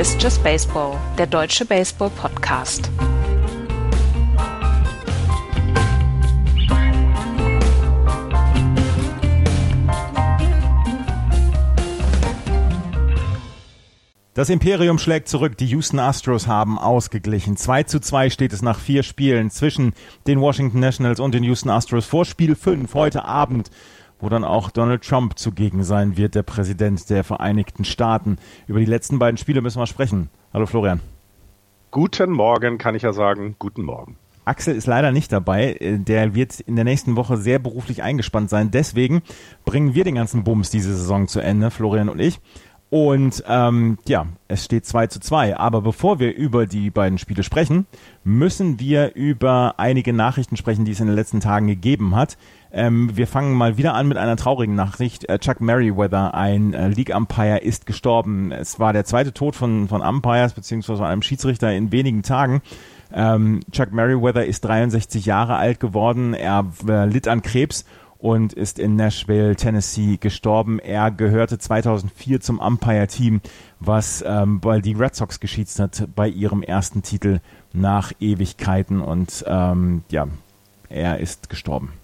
Ist Just Baseball, der deutsche Baseball-Podcast. Das Imperium schlägt zurück. Die Houston Astros haben ausgeglichen. 2 zu 2 steht es nach vier Spielen zwischen den Washington Nationals und den Houston Astros vor Spiel 5 heute Abend, wo dann auch Donald Trump zugegen sein wird, der Präsident der Vereinigten Staaten. Über die letzten beiden Spiele müssen wir sprechen. Hallo Florian. Guten Morgen, kann ich ja sagen. Guten Morgen. Axel ist leider nicht dabei. Der wird in der nächsten Woche sehr beruflich eingespannt sein. Deswegen bringen wir den ganzen Bums diese Saison zu Ende, Florian und ich. Und ähm, ja, es steht 2 zu 2. Aber bevor wir über die beiden Spiele sprechen, müssen wir über einige Nachrichten sprechen, die es in den letzten Tagen gegeben hat. Ähm, wir fangen mal wieder an mit einer traurigen Nachricht. Äh, Chuck Merriweather, ein äh, League-Umpire, ist gestorben. Es war der zweite Tod von, von Umpires beziehungsweise einem Schiedsrichter in wenigen Tagen. Ähm, Chuck Merriweather ist 63 Jahre alt geworden. Er äh, litt an Krebs und ist in Nashville, Tennessee gestorben. Er gehörte 2004 zum Umpire-Team, was ähm, bei die Red Sox geschießt hat bei ihrem ersten Titel nach Ewigkeiten und ähm, ja, er ist gestorben.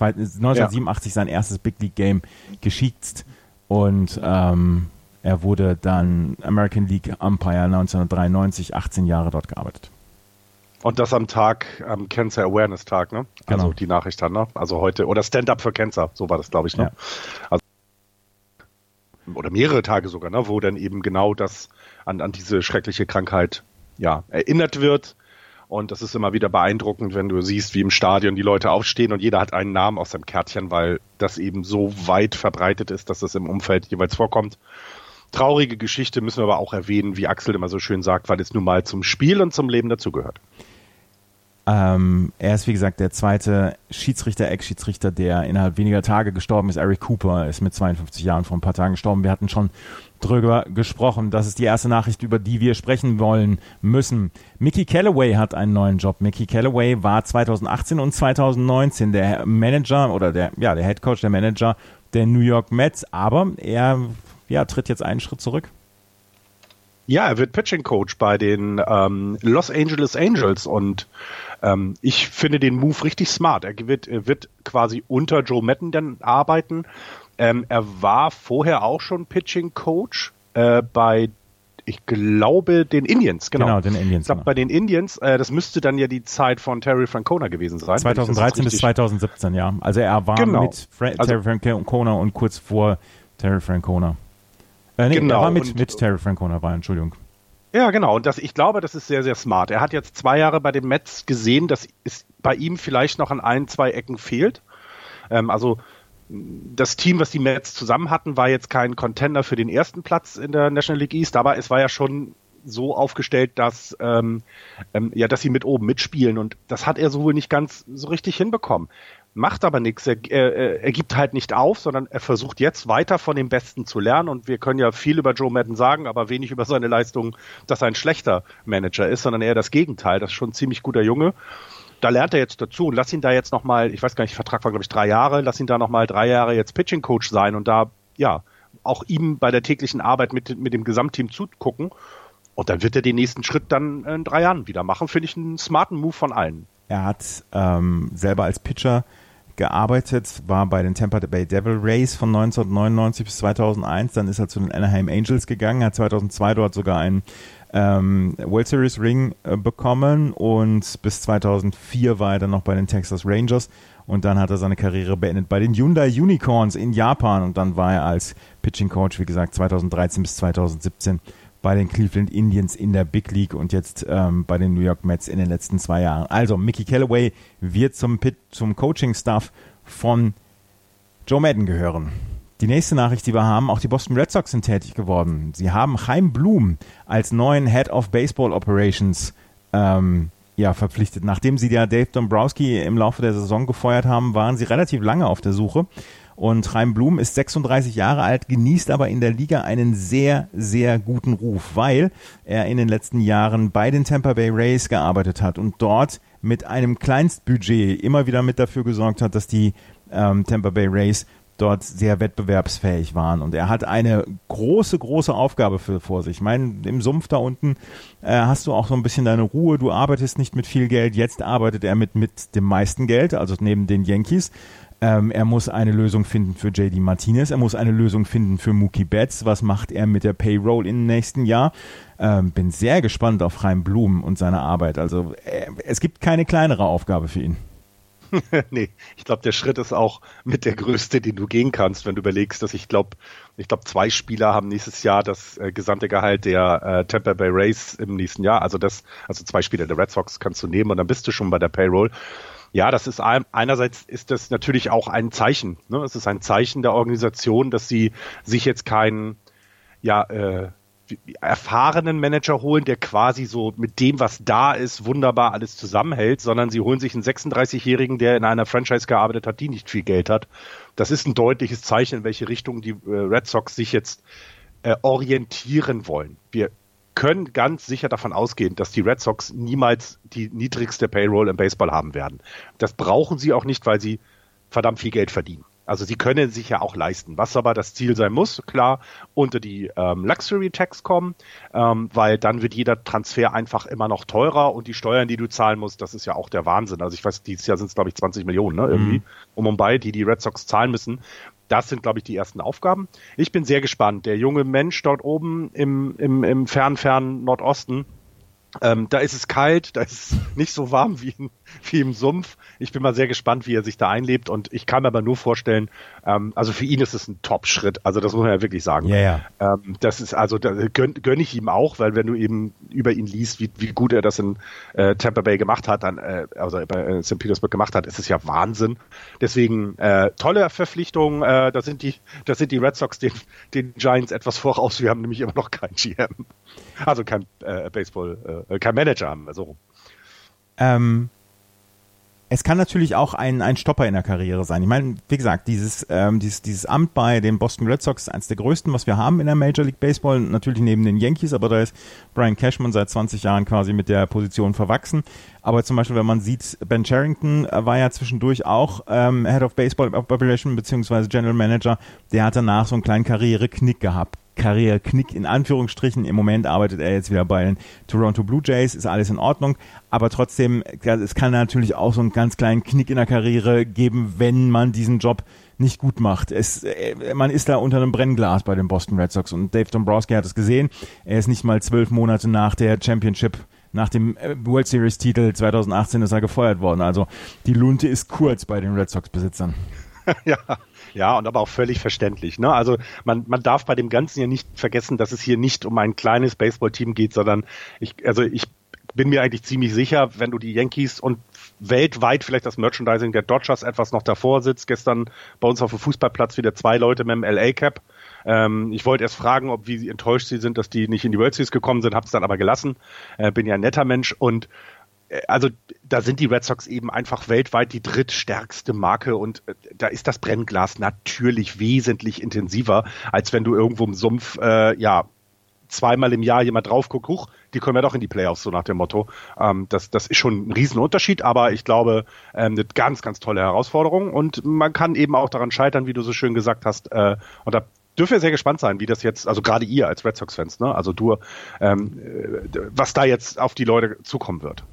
1987 ja. sein erstes Big League Game geschießt und ähm, er wurde dann American League Umpire 1993, 18 Jahre dort gearbeitet. Und das am Tag, am Cancer Awareness Tag, ne? Also genau. die Nachricht dann, ne? Also heute, oder Stand-up für Cancer, so war das, glaube ich, ne? Ja. Also, oder mehrere Tage sogar, ne? Wo dann eben genau das an, an diese schreckliche Krankheit, ja, erinnert wird. Und das ist immer wieder beeindruckend, wenn du siehst, wie im Stadion die Leute aufstehen und jeder hat einen Namen aus seinem Kärtchen, weil das eben so weit verbreitet ist, dass das im Umfeld jeweils vorkommt. Traurige Geschichte müssen wir aber auch erwähnen, wie Axel immer so schön sagt, weil es nun mal zum Spiel und zum Leben dazugehört. Ähm, er ist, wie gesagt, der zweite Schiedsrichter, Ex-Schiedsrichter, der innerhalb weniger Tage gestorben ist. Eric Cooper ist mit 52 Jahren vor ein paar Tagen gestorben. Wir hatten schon drüber gesprochen. Das ist die erste Nachricht, über die wir sprechen wollen müssen. Mickey Callaway hat einen neuen Job. Mickey Callaway war 2018 und 2019 der Manager oder der, ja, der Head Coach, der Manager der New York Mets. Aber er, ja, tritt jetzt einen Schritt zurück. Ja, er wird Pitching Coach bei den ähm, Los Angeles Angels und ähm, ich finde den Move richtig smart. Er wird, er wird quasi unter Joe Madden dann arbeiten. Ähm, er war vorher auch schon Pitching Coach äh, bei ich glaube, den Indians, genau. Genau, den Indians. Ich glaube, genau. bei den Indians, äh, das müsste dann ja die Zeit von Terry Francona gewesen sein. 2013 bis 2017, ja. Also er war genau. mit Fra also, Terry Francona und kurz vor Terry Francona. Äh, nee, genau. er war mit, und, mit Terry Francona, war, Entschuldigung. Ja, genau. Und das, ich glaube, das ist sehr, sehr smart. Er hat jetzt zwei Jahre bei den Mets gesehen, dass es bei ihm vielleicht noch an ein, zwei Ecken fehlt. Ähm, also das Team, was die Mets zusammen hatten, war jetzt kein Contender für den ersten Platz in der National League East, aber es war ja schon so aufgestellt, dass ähm, ähm, ja, dass sie mit oben mitspielen und das hat er so wohl nicht ganz so richtig hinbekommen macht aber nichts. Er, er, er gibt halt nicht auf, sondern er versucht jetzt weiter von dem Besten zu lernen. Und wir können ja viel über Joe Madden sagen, aber wenig über seine Leistung, dass er ein schlechter Manager ist, sondern eher das Gegenteil. Das ist schon ein ziemlich guter Junge. Da lernt er jetzt dazu und lass ihn da jetzt nochmal, ich weiß gar nicht, Vertrag war glaube ich drei Jahre, lass ihn da nochmal drei Jahre jetzt Pitching Coach sein und da, ja, auch ihm bei der täglichen Arbeit mit, mit dem Gesamtteam zugucken. Und dann wird er den nächsten Schritt dann in drei Jahren wieder machen. Finde ich einen smarten Move von allen. Er hat ähm, selber als Pitcher gearbeitet, war bei den Tampa Bay Devil Rays von 1999 bis 2001, dann ist er zu den Anaheim Angels gegangen, hat 2002 dort sogar einen ähm, World Series Ring äh, bekommen und bis 2004 war er dann noch bei den Texas Rangers und dann hat er seine Karriere beendet bei den Hyundai Unicorns in Japan und dann war er als Pitching Coach, wie gesagt, 2013 bis 2017 bei den Cleveland Indians in der Big League und jetzt ähm, bei den New York Mets in den letzten zwei Jahren. Also Mickey Callaway wird zum, Pit, zum Coaching-Staff von Joe Madden gehören. Die nächste Nachricht, die wir haben, auch die Boston Red Sox sind tätig geworden. Sie haben Chaim Blum als neuen Head of Baseball Operations ähm, ja, verpflichtet. Nachdem sie ja Dave Dombrowski im Laufe der Saison gefeuert haben, waren sie relativ lange auf der Suche und Reim Blum ist 36 Jahre alt, genießt aber in der Liga einen sehr, sehr guten Ruf, weil er in den letzten Jahren bei den Tampa Bay Rays gearbeitet hat und dort mit einem Kleinstbudget immer wieder mit dafür gesorgt hat, dass die ähm, Tampa Bay Rays dort sehr wettbewerbsfähig waren. Und er hat eine große, große Aufgabe für, vor sich. Ich meine, im Sumpf da unten äh, hast du auch so ein bisschen deine Ruhe. Du arbeitest nicht mit viel Geld. Jetzt arbeitet er mit, mit dem meisten Geld, also neben den Yankees. Ähm, er muss eine Lösung finden für JD Martinez. Er muss eine Lösung finden für Mookie Betts. Was macht er mit der Payroll im nächsten Jahr? Ähm, bin sehr gespannt auf Chaim Blum und seine Arbeit. Also äh, es gibt keine kleinere Aufgabe für ihn. nee, ich glaube, der Schritt ist auch mit der größte, den du gehen kannst, wenn du überlegst, dass ich glaube, ich glaube, zwei Spieler haben nächstes Jahr das äh, gesamte Gehalt der äh, Tampa Bay Rays im nächsten Jahr. Also das, also zwei Spieler der Red Sox kannst du nehmen und dann bist du schon bei der Payroll. Ja, das ist einerseits ist das natürlich auch ein Zeichen. Ne? Es ist ein Zeichen der Organisation, dass sie sich jetzt keinen ja, äh, erfahrenen Manager holen, der quasi so mit dem, was da ist, wunderbar alles zusammenhält, sondern sie holen sich einen 36-Jährigen, der in einer Franchise gearbeitet hat, die nicht viel Geld hat. Das ist ein deutliches Zeichen, in welche Richtung die äh, Red Sox sich jetzt äh, orientieren wollen. Wir können ganz sicher davon ausgehen, dass die Red Sox niemals die niedrigste Payroll im Baseball haben werden. Das brauchen sie auch nicht, weil sie verdammt viel Geld verdienen. Also sie können sich ja auch leisten. Was aber das Ziel sein muss, klar, unter die ähm, Luxury Tax kommen, ähm, weil dann wird jeder Transfer einfach immer noch teurer und die Steuern, die du zahlen musst, das ist ja auch der Wahnsinn. Also ich weiß, dieses Jahr sind es glaube ich 20 Millionen, ne, irgendwie, mhm. um bei, die die Red Sox zahlen müssen. Das sind, glaube ich, die ersten Aufgaben. Ich bin sehr gespannt. Der junge Mensch dort oben im, im, im fernen, fernen Nordosten, ähm, da ist es kalt, da ist es nicht so warm wie, in, wie im Sumpf. Ich bin mal sehr gespannt, wie er sich da einlebt und ich kann mir aber nur vorstellen, ähm, also für ihn ist es ein Top-Schritt. Also das muss man ja wirklich sagen. Ja, ja. Ähm, das ist also, da gönn, gönn ich ihm auch, weil wenn du eben über ihn liest, wie, wie gut er das in äh, Tampa Bay gemacht hat, dann, äh, also bei äh, St. Petersburg gemacht hat, ist es ja Wahnsinn. Deswegen äh, tolle Verpflichtung. Äh, da sind die, da sind die Red Sox den, den Giants etwas voraus. Wir haben nämlich immer noch keinen GM. Also kein Baseball, äh, kein Manager haben so rum. Ähm, es kann natürlich auch ein, ein Stopper in der Karriere sein. Ich meine, wie gesagt, dieses, ähm, dieses, dieses Amt bei den Boston Red Sox ist eines der größten, was wir haben in der Major League Baseball. Natürlich neben den Yankees, aber da ist Brian Cashman seit 20 Jahren quasi mit der Position verwachsen. Aber zum Beispiel, wenn man sieht, Ben Charrington war ja zwischendurch auch ähm, Head of Baseball Population beziehungsweise General Manager. Der hat danach so einen kleinen Karriereknick gehabt. Karriereknick in Anführungsstrichen. Im Moment arbeitet er jetzt wieder bei den Toronto Blue Jays, ist alles in Ordnung. Aber trotzdem, es kann natürlich auch so einen ganz kleinen Knick in der Karriere geben, wenn man diesen Job nicht gut macht. Es, äh, man ist da unter einem Brennglas bei den Boston Red Sox und Dave Dombrowski hat es gesehen. Er ist nicht mal zwölf Monate nach der Championship nach dem äh, World Series Titel 2018 ist er gefeuert worden. Also die Lunte ist kurz bei den Red Sox Besitzern. ja, ja, und aber auch völlig verständlich. Ne? Also man, man darf bei dem Ganzen ja nicht vergessen, dass es hier nicht um ein kleines Baseballteam geht, sondern ich, also ich bin mir eigentlich ziemlich sicher, wenn du die Yankees und weltweit vielleicht das Merchandising der Dodgers etwas noch davor sitzt. Gestern bei uns auf dem Fußballplatz wieder zwei Leute mit dem LA Cap. Ähm, ich wollte erst fragen, ob wie enttäuscht sie sind, dass die nicht in die World Series gekommen sind, hab's dann aber gelassen. Äh, bin ja ein netter Mensch und also da sind die Red Sox eben einfach weltweit die drittstärkste Marke und äh, da ist das Brennglas natürlich wesentlich intensiver, als wenn du irgendwo im Sumpf, äh, ja, zweimal im Jahr jemand drauf guckt, huch, die kommen ja doch in die Playoffs, so nach dem Motto. Ähm, das, das ist schon ein Riesenunterschied, aber ich glaube, ähm, eine ganz, ganz tolle Herausforderung und man kann eben auch daran scheitern, wie du so schön gesagt hast, äh, und da dürfen wir sehr gespannt sein, wie das jetzt, also gerade ihr als Red Sox-Fans, ne, also du, ähm, äh, was da jetzt auf die Leute zukommen wird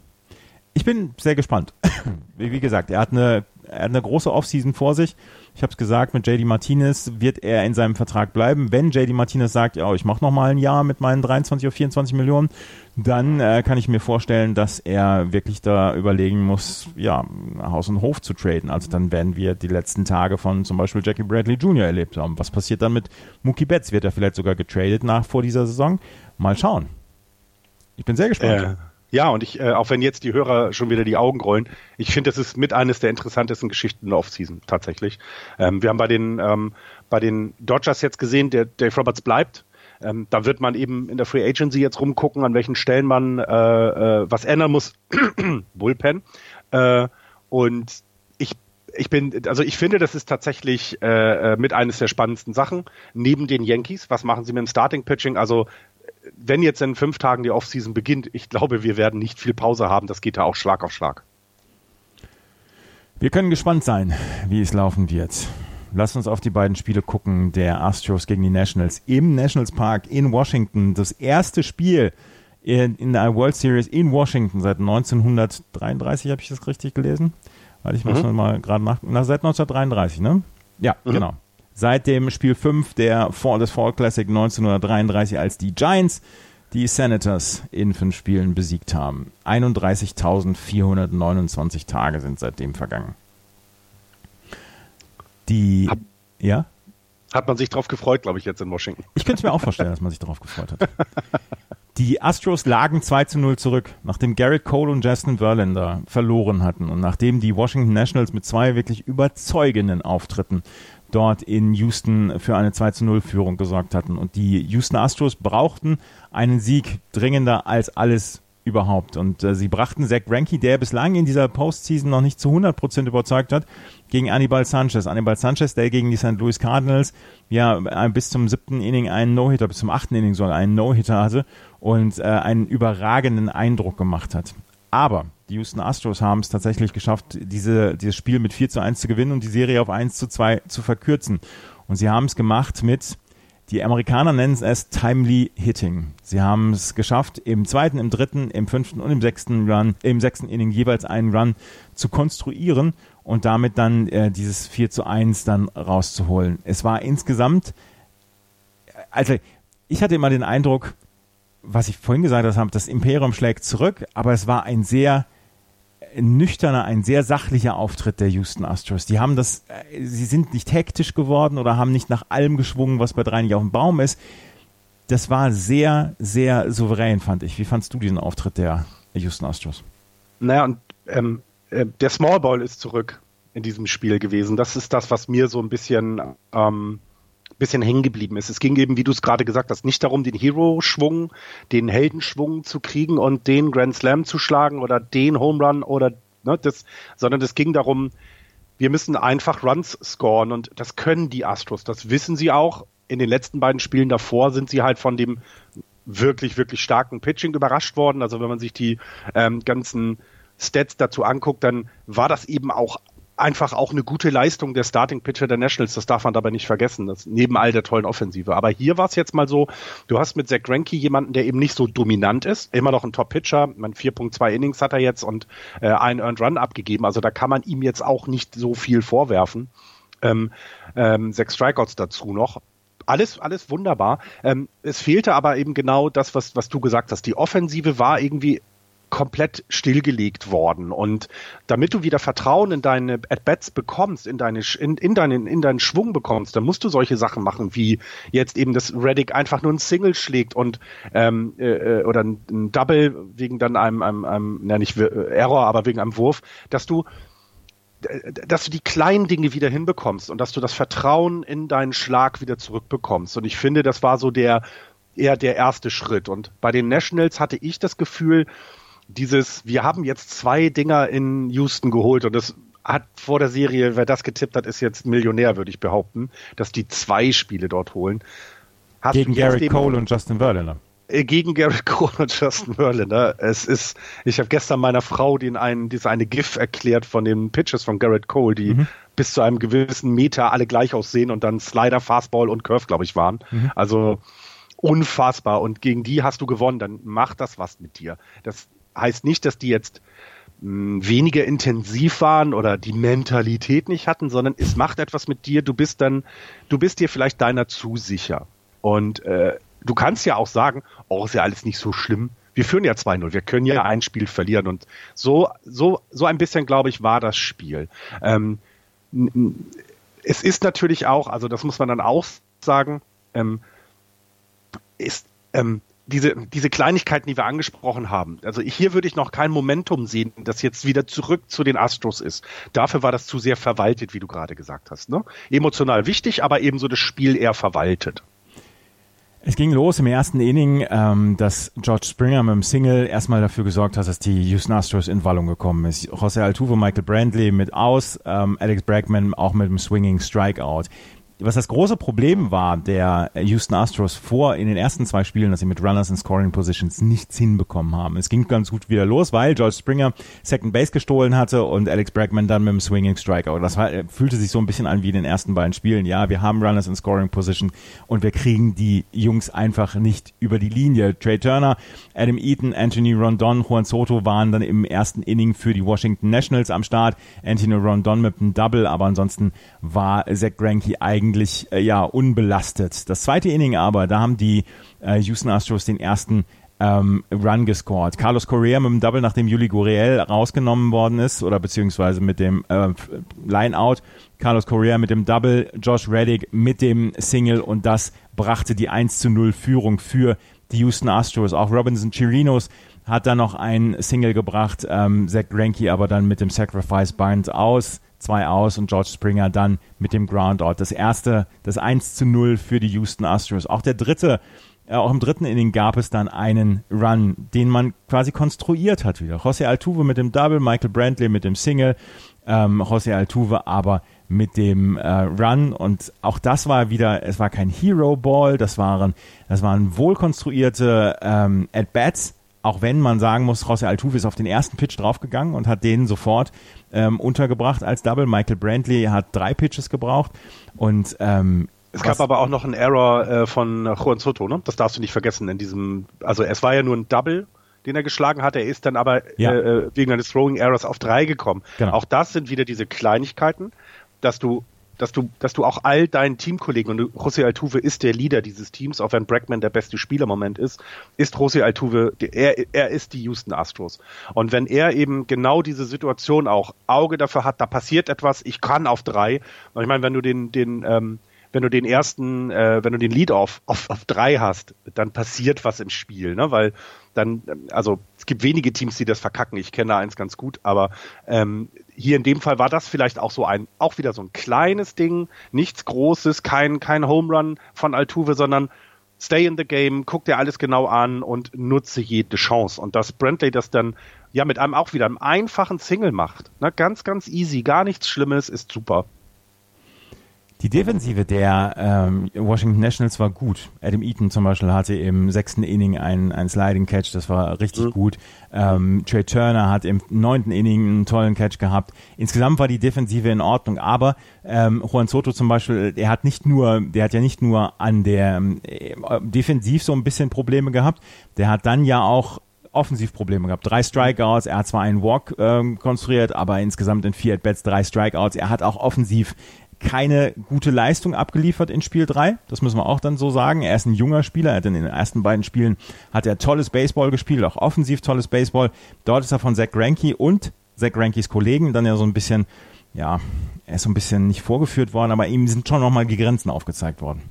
ich bin sehr gespannt. Wie, gesagt, er hat eine, er hat eine große Offseason vor sich. Ich habe es gesagt, mit JD Martinez wird er in seinem Vertrag bleiben. Wenn JD Martinez sagt, ja, ich mache noch mal ein Jahr mit meinen 23 oder 24 Millionen, dann äh, kann ich mir vorstellen, dass er wirklich da überlegen muss, ja, Haus und Hof zu traden. Also dann werden wir die letzten Tage von zum Beispiel Jackie Bradley Jr. erlebt haben. Was passiert dann mit Mookie Betts? Wird er vielleicht sogar getradet nach vor dieser Saison? Mal schauen. Ich bin sehr gespannt. Äh ja, und ich, äh, auch wenn jetzt die Hörer schon wieder die Augen rollen, ich finde, das ist mit eines der interessantesten Geschichten in der Offseason tatsächlich. Ähm, wir haben bei den, ähm, bei den Dodgers jetzt gesehen, der Dave Roberts bleibt. Ähm, da wird man eben in der Free Agency jetzt rumgucken, an welchen Stellen man äh, äh, was ändern muss. Bullpen. Äh, und ich ich bin, also ich finde, das ist tatsächlich äh, äh, mit eines der spannendsten Sachen. Neben den Yankees, was machen sie mit dem Starting Pitching? Also wenn jetzt in fünf Tagen die Offseason beginnt, ich glaube, wir werden nicht viel Pause haben. Das geht da auch Schlag auf Schlag. Wir können gespannt sein, wie es laufen wird. lass uns auf die beiden Spiele gucken, der Astros gegen die Nationals im Nationals Park in Washington. Das erste Spiel in, in der World Series in Washington seit 1933, habe ich das richtig gelesen? Weil ich muss mhm. mal gerade nach, na, seit 1933, ne? Ja, mhm. genau. Seit dem Spiel 5 der Fall, des Fall Classic 1933, als die Giants die Senators in fünf Spielen besiegt haben. 31.429 Tage sind seitdem vergangen. Die, hat, ja? Hat man sich darauf gefreut, glaube ich, jetzt in Washington. Ich könnte mir auch vorstellen, dass man sich darauf gefreut hat. Die Astros lagen 2 zu 0 zurück, nachdem Garrett Cole und Justin Verlander verloren hatten und nachdem die Washington Nationals mit zwei wirklich überzeugenden Auftritten dort in Houston für eine 2 zu 0 Führung gesorgt hatten. Und die Houston Astros brauchten einen Sieg dringender als alles überhaupt. Und äh, sie brachten Zach Greinke, der bislang in dieser Postseason noch nicht zu 100% überzeugt hat, gegen Anibal Sanchez. Anibal Sanchez, der gegen die St. Louis Cardinals ja äh, bis zum siebten Inning einen No-Hitter, bis zum achten Inning soll einen No-Hitter hatte und äh, einen überragenden Eindruck gemacht hat. Aber die Houston Astros haben es tatsächlich geschafft, diese, dieses Spiel mit 4 zu 1 zu gewinnen und die Serie auf 1 zu 2 zu verkürzen. Und sie haben es gemacht mit die Amerikaner nennen es Timely Hitting. Sie haben es geschafft, im zweiten, im dritten, im fünften und im sechsten Run, im sechsten Inning jeweils einen Run zu konstruieren und damit dann äh, dieses 4 zu 1 dann rauszuholen. Es war insgesamt, also ich hatte immer den Eindruck, was ich vorhin gesagt habe, das Imperium schlägt zurück, aber es war ein sehr nüchterner, ein sehr sachlicher Auftritt der Houston Astros. Die haben das, äh, sie sind nicht hektisch geworden oder haben nicht nach allem geschwungen, was bei drei nicht auf dem Baum ist. Das war sehr, sehr souverän, fand ich. Wie fandst du diesen Auftritt der Houston Astros? Naja, und ähm, äh, der Small Ball ist zurück in diesem Spiel gewesen. Das ist das, was mir so ein bisschen ähm, bisschen hängen geblieben ist. Es ging eben, wie du es gerade gesagt hast, nicht darum, den Hero-Schwung, den Heldenschwung zu kriegen und den Grand Slam zu schlagen oder den Home Run oder ne, das, sondern es ging darum, wir müssen einfach Runs scoren und das können die Astros. Das wissen sie auch. In den letzten beiden Spielen davor sind sie halt von dem wirklich, wirklich starken Pitching überrascht worden. Also wenn man sich die ähm, ganzen Stats dazu anguckt, dann war das eben auch einfach auch eine gute Leistung der Starting Pitcher der Nationals. Das darf man dabei nicht vergessen. Das neben all der tollen Offensive. Aber hier war es jetzt mal so, du hast mit Zach Greinke jemanden, der eben nicht so dominant ist. Immer noch ein Top Pitcher. Man 4.2 Innings hat er jetzt und äh, einen Earned Run abgegeben. Also da kann man ihm jetzt auch nicht so viel vorwerfen. Ähm, ähm, sechs Strikeouts dazu noch alles, alles wunderbar. Ähm, es fehlte aber eben genau das, was, was du gesagt hast. Die Offensive war irgendwie komplett stillgelegt worden. Und damit du wieder Vertrauen in deine At-Bats bekommst, in, deine, in, in, deinen, in deinen Schwung bekommst, dann musst du solche Sachen machen, wie jetzt eben, dass Reddick einfach nur ein Single schlägt und ähm, äh, oder ein, Double wegen dann einem, einem, einem na nicht Error, aber wegen einem Wurf, dass du dass du die kleinen Dinge wieder hinbekommst und dass du das Vertrauen in deinen Schlag wieder zurückbekommst. Und ich finde, das war so der eher der erste Schritt. Und bei den Nationals hatte ich das Gefühl, dieses, wir haben jetzt zwei Dinger in Houston geholt und das hat vor der Serie, wer das getippt hat, ist jetzt Millionär, würde ich behaupten, dass die zwei Spiele dort holen. Hast gegen Garrett Cole und Justin Verlander. Äh, gegen Garrett Cole und Justin Verlander. Es ist, ich habe gestern meiner Frau den einen, diese eine GIF erklärt von den Pitches von Garrett Cole, die mhm. bis zu einem gewissen Meter alle gleich aussehen und dann Slider, Fastball und Curve, glaube ich, waren. Mhm. Also unfassbar. Und gegen die hast du gewonnen, dann macht das was mit dir. Das heißt nicht, dass die jetzt mh, hm, weniger intensiv waren oder die Mentalität nicht hatten, sondern es macht etwas mit dir. Du bist dann, du bist dir vielleicht deiner zu sicher. Und äh, du kannst ja auch sagen, oh, ist ja alles nicht so schlimm. Wir führen ja 2-0, wir können ja ein Spiel verlieren. Und so, so, so ein bisschen, glaube ich, war das Spiel. Ähm, es ist natürlich auch, also das muss man dann auch sagen, ähm, ist, ähm, diese, diese Kleinigkeiten, die wir angesprochen haben. Also hier würde ich noch kein Momentum sehen, das jetzt wieder zurück zu den Astros ist. Dafür war das zu sehr verwaltet, wie du gerade gesagt hast. Ne? Emotional wichtig, aber ebenso das Spiel eher verwaltet. Es ging los im ersten Inning, ähm, dass George Springer mit dem Single erstmal dafür gesorgt hat, dass die Houston Astros in Wallung gekommen ist. José Altuve, Michael Brantley mit aus, ähm, Alex Bregman auch mit dem Swinging Strikeout was das große Problem war der Houston Astros vor in den ersten zwei Spielen, dass sie mit Runners in Scoring Positions nichts hinbekommen haben. Es ging ganz gut wieder los, weil George Springer Second Base gestohlen hatte und Alex Bregman dann mit dem Swinging Striker. Und das war, fühlte sich so ein bisschen an wie in den ersten beiden Spielen. Ja, wir haben Runners in Scoring Position und wir kriegen die Jungs einfach nicht über die Linie. Trey Turner, Adam Eaton, Anthony Rondon, Juan Soto waren dann im ersten Inning für die Washington Nationals am Start. Anthony Rondon mit einem Double, aber ansonsten war Zach Greinke eigentlich äh, ja unbelastet. Das zweite Inning aber, da haben die äh, Houston Astros den ersten ähm, Run gescored. Carlos Correa mit dem Double, nachdem Juli Gurriel rausgenommen worden ist, oder beziehungsweise mit dem äh, Line-Out. Carlos Correa mit dem Double, Josh Reddick mit dem Single und das brachte die 1 zu 0 Führung für die Houston Astros. Auch Robinson Chirinos hat da noch ein Single gebracht, ähm, Zach Greinke aber dann mit dem Sacrifice Bind aus, zwei aus und George Springer dann mit dem Groundout. Das erste, das 1 zu 0 für die Houston Astros. Auch der dritte, äh, auch im dritten Inning gab es dann einen Run, den man quasi konstruiert hat wieder. José Altuve mit dem Double, Michael Brantley mit dem Single, ähm, José Altuve aber mit dem äh, Run und auch das war wieder, es war kein Hero Ball, das waren, das waren wohlkonstruierte ähm, At-Bats, auch wenn man sagen muss, José Altuve ist auf den ersten Pitch draufgegangen und hat den sofort ähm, untergebracht als Double. Michael Brantley hat drei Pitches gebraucht und ähm, es gab aber auch noch einen Error äh, von Juan Soto, ne? Das darfst du nicht vergessen in diesem, also es war ja nur ein Double, den er geschlagen hat. Er ist dann aber ja. äh, wegen eines Throwing Errors auf drei gekommen. Genau. Auch das sind wieder diese Kleinigkeiten, dass du dass du, dass du auch all deinen Teamkollegen, und José Altuve ist der Leader dieses Teams, auch wenn Bregman der beste Spieler im Moment ist, ist José Altuve, er, er ist die Houston Astros. Und wenn er eben genau diese Situation auch Auge dafür hat, da passiert etwas, ich kann auf drei. Und ich meine, wenn du den, den, ähm, wenn du den ersten, äh, wenn du den Lead auf, auf, auf drei hast, dann passiert was im Spiel, ne? Weil dann, also es gibt wenige Teams, die das verkacken. Ich kenne da eins ganz gut, aber ähm, hier in dem Fall war das vielleicht auch so ein, auch wieder so ein kleines Ding, nichts Großes, kein, kein Home Run von Altuve, sondern stay in the game, guck dir alles genau an und nutze jede Chance. Und dass Brantley das dann ja mit einem auch wieder einem einfachen Single macht, ne, ganz, ganz easy, gar nichts Schlimmes, ist super. Die Defensive der ähm, Washington Nationals war gut. Adam Eaton zum Beispiel hatte im sechsten Inning einen, einen Sliding Catch, das war richtig mhm. gut. Ähm, Trey Turner hat im neunten Inning einen tollen Catch gehabt. Insgesamt war die Defensive in Ordnung, aber ähm, Juan Soto zum Beispiel, der hat nicht nur, der hat ja nicht nur an der äh, Defensiv so ein bisschen Probleme gehabt, der hat dann ja auch Offensivprobleme gehabt. Drei Strikeouts, er hat zwar einen Walk ähm, konstruiert, aber insgesamt in vier At-Bats drei Strikeouts. Er hat auch offensiv keine gute Leistung abgeliefert in Spiel 3. Das müssen wir auch dann so sagen. Er ist ein junger Spieler. Er hat in den ersten beiden Spielen hat er tolles Baseball gespielt, auch offensiv tolles Baseball. Dort ist er von Zach Greinke und Zach Grankes Kollegen dann ja so ein bisschen, ja, er ist so ein bisschen nicht vorgeführt worden, aber ihm sind schon nochmal die Grenzen aufgezeigt worden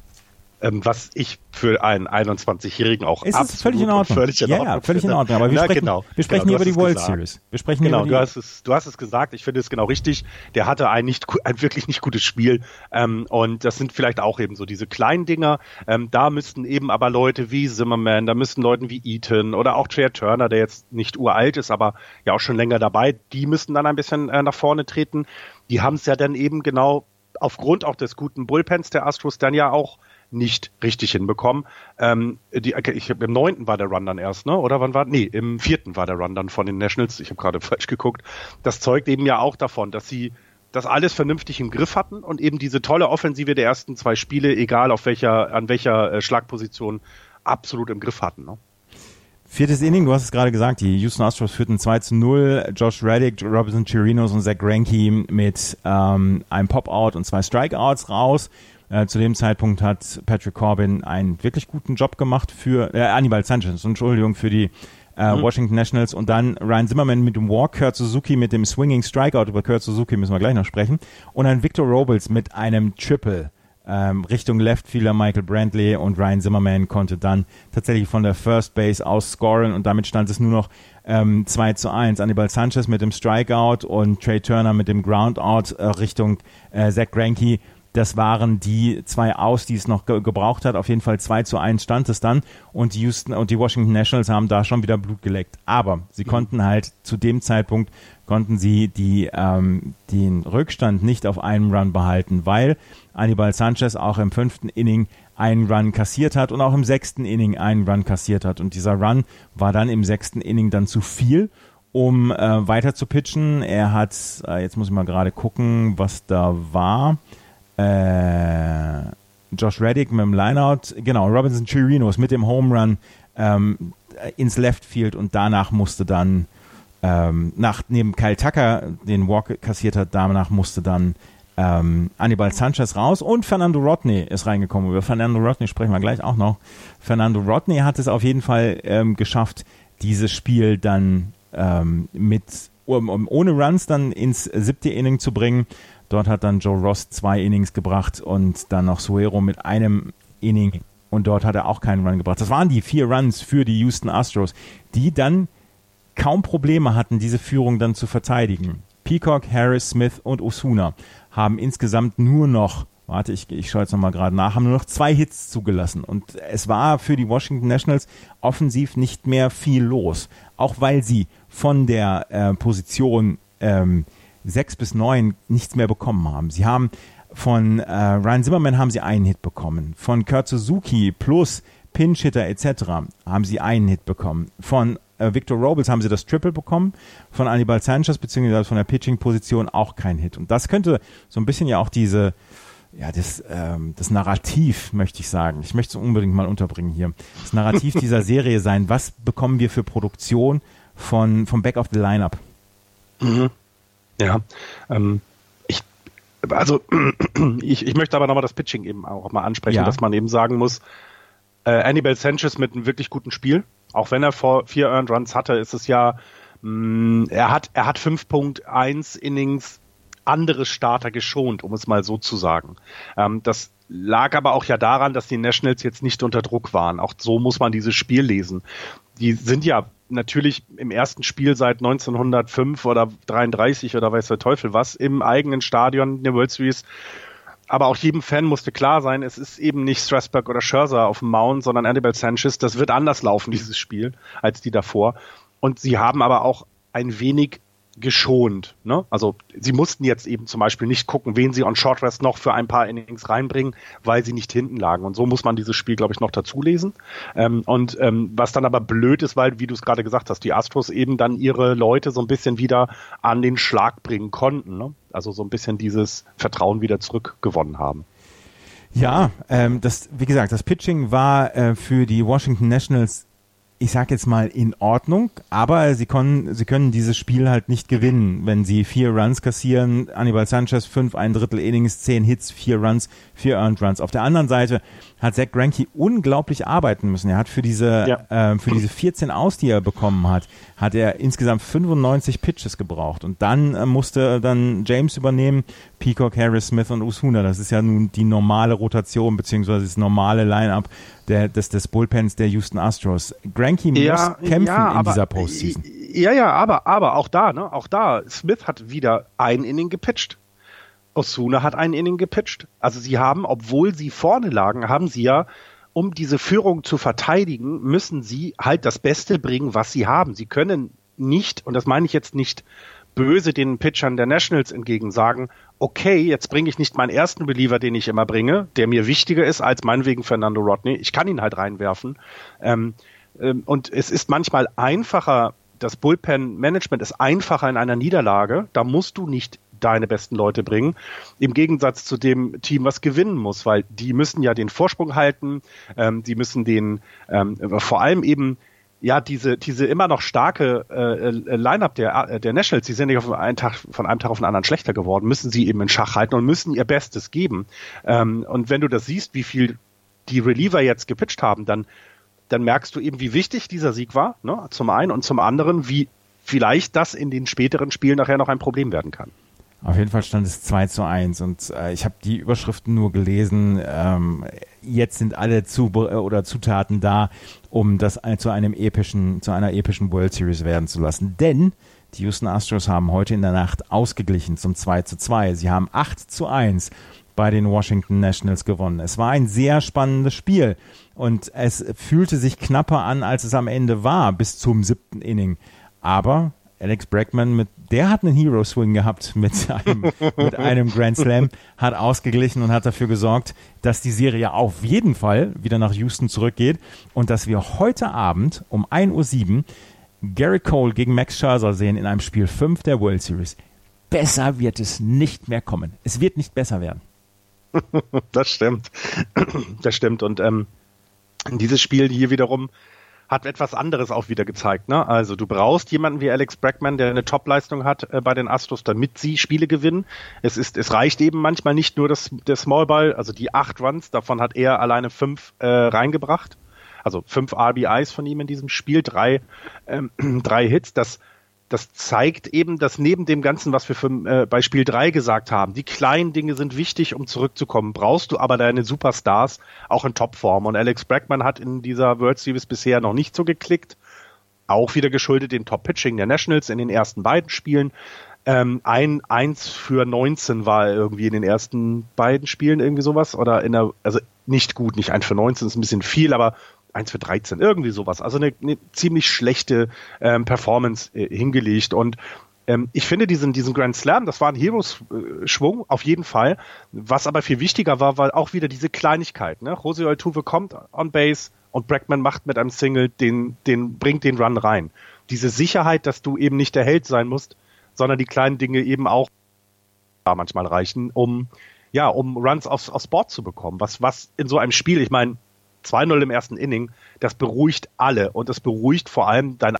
ähm, was ich für einen 21-Jährigen auch es absolut ist völlig in Ordnung. Völlig in Ordnung ja, ja, völlig in Ordnung. Aber wir Na, sprechen, genau, wir sprechen genau, hier über die World gesagt. Series. Wir sprechen genau, über die du hast es, du hast es gesagt. Ich finde es genau richtig. Der hatte ein nicht, ein wirklich nicht gutes Spiel. Ähm, und das sind vielleicht auch eben so diese kleinen Dinger. Ähm, da müssten eben aber Leute wie Zimmerman, da müssten Leute wie Eaton oder auch Trey Turner, der jetzt nicht uralt ist, aber ja auch schon länger dabei, die müssten dann ein bisschen äh, nach vorne treten. Die haben es ja dann eben genau aufgrund auch des guten Bullpens der Astros dann ja auch nicht richtig hinbekommen. Ähm, die, ich, Im neunten war der Run dann erst, ne? Oder wann war? Nee, im vierten war der Run dann von den Nationals. Ich habe gerade falsch geguckt. Das zeugt eben ja auch davon, dass sie das alles vernünftig im Griff hatten und eben diese tolle Offensive der ersten zwei Spiele, egal auf welcher, an welcher äh, Schlagposition, absolut im Griff hatten. Ne? Viertes Inning, du hast es gerade gesagt, die Houston Astros führten 2 zu 0. Josh Reddick, Robinson Chirinos und Zach Greinke mit ähm, einem Pop-Out und zwei Strikeouts raus. Äh, zu dem Zeitpunkt hat Patrick Corbin einen wirklich guten Job gemacht für äh, Anibal Sanchez, Entschuldigung, für die äh, mhm. Washington Nationals. Und dann Ryan Zimmerman mit dem Walk, Kurt Suzuki mit dem Swinging Strikeout, über Kurt Suzuki müssen wir gleich noch sprechen, und dann Victor Robles mit einem Triple ähm, Richtung Leftfielder Michael Brantley. Und Ryan Zimmerman konnte dann tatsächlich von der First Base aus scoren. Und damit stand es nur noch ähm, 2 zu 1. Anibal Sanchez mit dem Strikeout und Trey Turner mit dem Groundout äh, Richtung äh, Zach Greinke Das waren die zwei aus, die es noch ge gebraucht hat. Auf jeden Fall 2 zu 1 stand es dann. Und die Houston und die Washington Nationals haben da schon wieder Blut geleckt. Aber sie mhm. konnten halt zu dem Zeitpunkt konnten sie die, ähm, den Rückstand nicht auf einem Run behalten, weil Anibal Sanchez auch im fünften Inning einen Run kassiert hat und auch im sechsten Inning einen Run kassiert hat. Und dieser Run war dann im sechsten Inning dann zu viel, um äh, weiter zu pitchen. Er hat, äh, jetzt muss ich mal gerade gucken, was da war. Äh, Josh Reddick mit dem Lineout, genau, Robinson Chirinos mit dem Home Run ähm, ins Left Field und danach musste dann ähm, nach, neben Kyle Tucker den Walk kassiert hat, danach musste dann ähm, Anibal Sanchez raus und Fernando Rodney ist reingekommen. Über Fernando Rodney sprechen wir gleich auch noch. Fernando Rodney hat es auf jeden Fall ähm, geschafft, dieses Spiel dann ähm, mit um, um, ohne Runs dann ins siebte Inning zu bringen. Dort hat dann Joe Ross zwei Innings gebracht und dann noch Suero mit einem Inning und dort hat er auch keinen Run gebracht. Das waren die vier Runs für die Houston Astros, die dann kaum Probleme hatten, diese Führung dann zu verteidigen. Peacock, Harris, Smith und Osuna haben insgesamt nur noch, warte, ich, ich schaue jetzt nochmal gerade nach, haben nur noch zwei Hits zugelassen. Und es war für die Washington Nationals offensiv nicht mehr viel los. Auch weil sie von der äh, Position ähm, 6 bis 9 nichts mehr bekommen haben. Sie haben von äh, Ryan Zimmerman haben sie einen Hit bekommen. Von Kurt Suzuki plus Pinch-Hitter etc. haben sie einen Hit bekommen. Von äh, Victor Robles haben sie das Triple bekommen, von Anibal Sanchez beziehungsweise von der Pitching-Position auch kein Hit. Und das könnte so ein bisschen ja auch diese, ja, das, ähm, das Narrativ, möchte ich sagen. Ich möchte es unbedingt mal unterbringen hier. Das Narrativ dieser Serie sein. Was bekommen wir für Produktion von, vom Back of the Lineup? Mhm. Ja, ähm, ich, also ich, ich möchte aber nochmal das Pitching eben auch mal ansprechen, ja. dass man eben sagen muss, äh, Annibal Sanchez mit einem wirklich guten Spiel, auch wenn er vor vier Earned Runs hatte, ist es ja, mh, mm, er hat, er hat 5.1 Innings andere Starter geschont, um es mal so zu sagen. Ähm, das lag aber auch ja daran, dass die Nationals jetzt nicht unter Druck waren. Auch so muss man dieses Spiel lesen. Die sind ja natürlich im ersten Spiel seit 1905 oder 33 oder weiß der Teufel was im eigenen Stadion der World Series aber auch jedem Fan musste klar sein, es ist eben nicht Strasburg oder Scherzer auf dem Mount, sondern Annabelle Sanchez. Das wird anders laufen, dieses Spiel, als die davor. Und sie haben aber auch ein wenig geschont. Ne? Also sie mussten jetzt eben zum Beispiel nicht gucken, wen sie on Short Rest noch für ein paar Innings reinbringen, weil sie nicht hinten lagen. Und so muss man dieses Spiel, glaube ich, noch dazu lesen. Ähm, und ähm, was dann aber blöd ist, weil, wie du es gerade gesagt hast, die Astros eben dann ihre Leute so ein bisschen wieder an den Schlag bringen konnten. Ne? Also so ein bisschen dieses Vertrauen wieder zurückgewonnen haben. Ja, ähm, das, wie gesagt, das Pitching war äh, für die Washington Nationals ich sag jetzt mal in Ordnung, aber sie können, sie können dieses Spiel halt nicht gewinnen, wenn sie vier Runs kassieren. Anibal Sanchez fünf, ein Drittel Innings, zehn Hits, vier Runs, vier Earned Runs. Auf der anderen Seite hat Zach Greinke unglaublich arbeiten müssen. Er hat für diese, ja. äh, für diese 14 aus, die er bekommen hat, hat er insgesamt 95 Pitches gebraucht. Und dann äh, musste dann James übernehmen, Peacock, Harris, Smith und Usuna. Das ist ja nun die normale Rotation, beziehungsweise das normale Line-Up der, des, des Bullpens der Houston Astros. Granky ja, muss kämpfen ja, aber, in dieser Postseason. Ja, ja, aber, aber auch da, ne, auch da, Smith hat wieder ein Inning gepitcht. Osuna hat ein Inning gepitcht. Also sie haben, obwohl sie vorne lagen, haben sie ja, um diese Führung zu verteidigen, müssen sie halt das Beste bringen, was sie haben. Sie können nicht, und das meine ich jetzt nicht böse den Pitchern der Nationals entgegen sagen, okay, jetzt bringe ich nicht meinen ersten Believer, den ich immer bringe, der mir wichtiger ist als meinetwegen Fernando Rodney. Ich kann ihn halt reinwerfen. Ähm, ähm, und es ist manchmal einfacher, das Bullpen-Management ist einfacher in einer Niederlage. Da musst du nicht deine besten Leute bringen. Im Gegensatz zu dem Team, was gewinnen muss, weil die müssen ja den Vorsprung halten, ähm, die müssen den ähm, vor allem eben ja, diese, diese immer noch starke äh, äh, Line-up der, äh, der Nationals, die sind nicht auf einen Tag, von einem Tag auf den anderen schlechter geworden, müssen sie eben in Schach halten und müssen ihr Bestes geben. Ähm, und wenn du das siehst, wie viel die Reliever jetzt gepitcht haben, dann, dann merkst du eben, wie wichtig dieser Sieg war, ne? zum einen und zum anderen, wie vielleicht das in den späteren Spielen nachher noch ein Problem werden kann. Auf jeden Fall stand es 2 zu 1 und äh, ich habe die Überschriften nur gelesen. Ähm, jetzt sind alle zu oder Zutaten da, um das zu einem epischen, zu einer epischen World Series werden zu lassen. Denn die Houston Astros haben heute in der Nacht ausgeglichen zum 2 zu 2. Sie haben 8 zu 1 bei den Washington Nationals gewonnen. Es war ein sehr spannendes Spiel und es fühlte sich knapper an, als es am Ende war, bis zum siebten Inning. Aber Alex Bregman, mit, der hat einen Hero Swing gehabt mit einem, mit einem Grand Slam, hat ausgeglichen und hat dafür gesorgt, dass die Serie auf jeden Fall wieder nach Houston zurückgeht und dass wir heute Abend um 1.07 Uhr Gary Cole gegen Max Scherzer sehen in einem Spiel 5 der World Series. Besser wird es nicht mehr kommen. Es wird nicht besser werden. das stimmt. Das stimmt. Und ähm, dieses Spiel hier wiederum hat etwas anderes auch wieder gezeigt. Ne? Also du brauchst jemanden wie Alex Brackman, der eine Topleistung hat äh, bei den Astros, damit sie Spiele gewinnen. Es ist, es reicht eben manchmal nicht nur das, der Smallball, also die acht Runs, davon hat er alleine fünf äh, reingebracht. Also fünf RBIs von ihm in diesem Spiel, drei, ähm, drei Hits. Das das zeigt eben, dass neben dem Ganzen, was wir für, äh, bei Spiel 3 gesagt haben, die kleinen Dinge sind wichtig, um zurückzukommen. Brauchst du aber deine Superstars auch in Topform. Und Alex Brackman hat in dieser World Series bisher noch nicht so geklickt. Auch wieder geschuldet dem Top-Pitching der Nationals in den ersten beiden Spielen. Ähm, ein 1 für 19 war irgendwie in den ersten beiden Spielen irgendwie sowas. Oder in der, also nicht gut, nicht 1 für 19 ist ein bisschen viel, aber 1 für 13, irgendwie sowas. Also eine, eine ziemlich schlechte ähm, Performance äh, hingelegt. Und ähm, ich finde diesen, diesen Grand Slam, das war ein Heroes-Schwung, auf jeden Fall. Was aber viel wichtiger war, war auch wieder diese Kleinigkeit. Ne? Jose Altuve kommt on Base und Brackman macht mit einem Single den, den, bringt den Run rein. Diese Sicherheit, dass du eben nicht der Held sein musst, sondern die kleinen Dinge eben auch manchmal reichen, um ja, um Runs aufs, aufs Board zu bekommen. Was, was in so einem Spiel, ich meine, 2-0 im ersten Inning, das beruhigt alle und das beruhigt vor allem dein,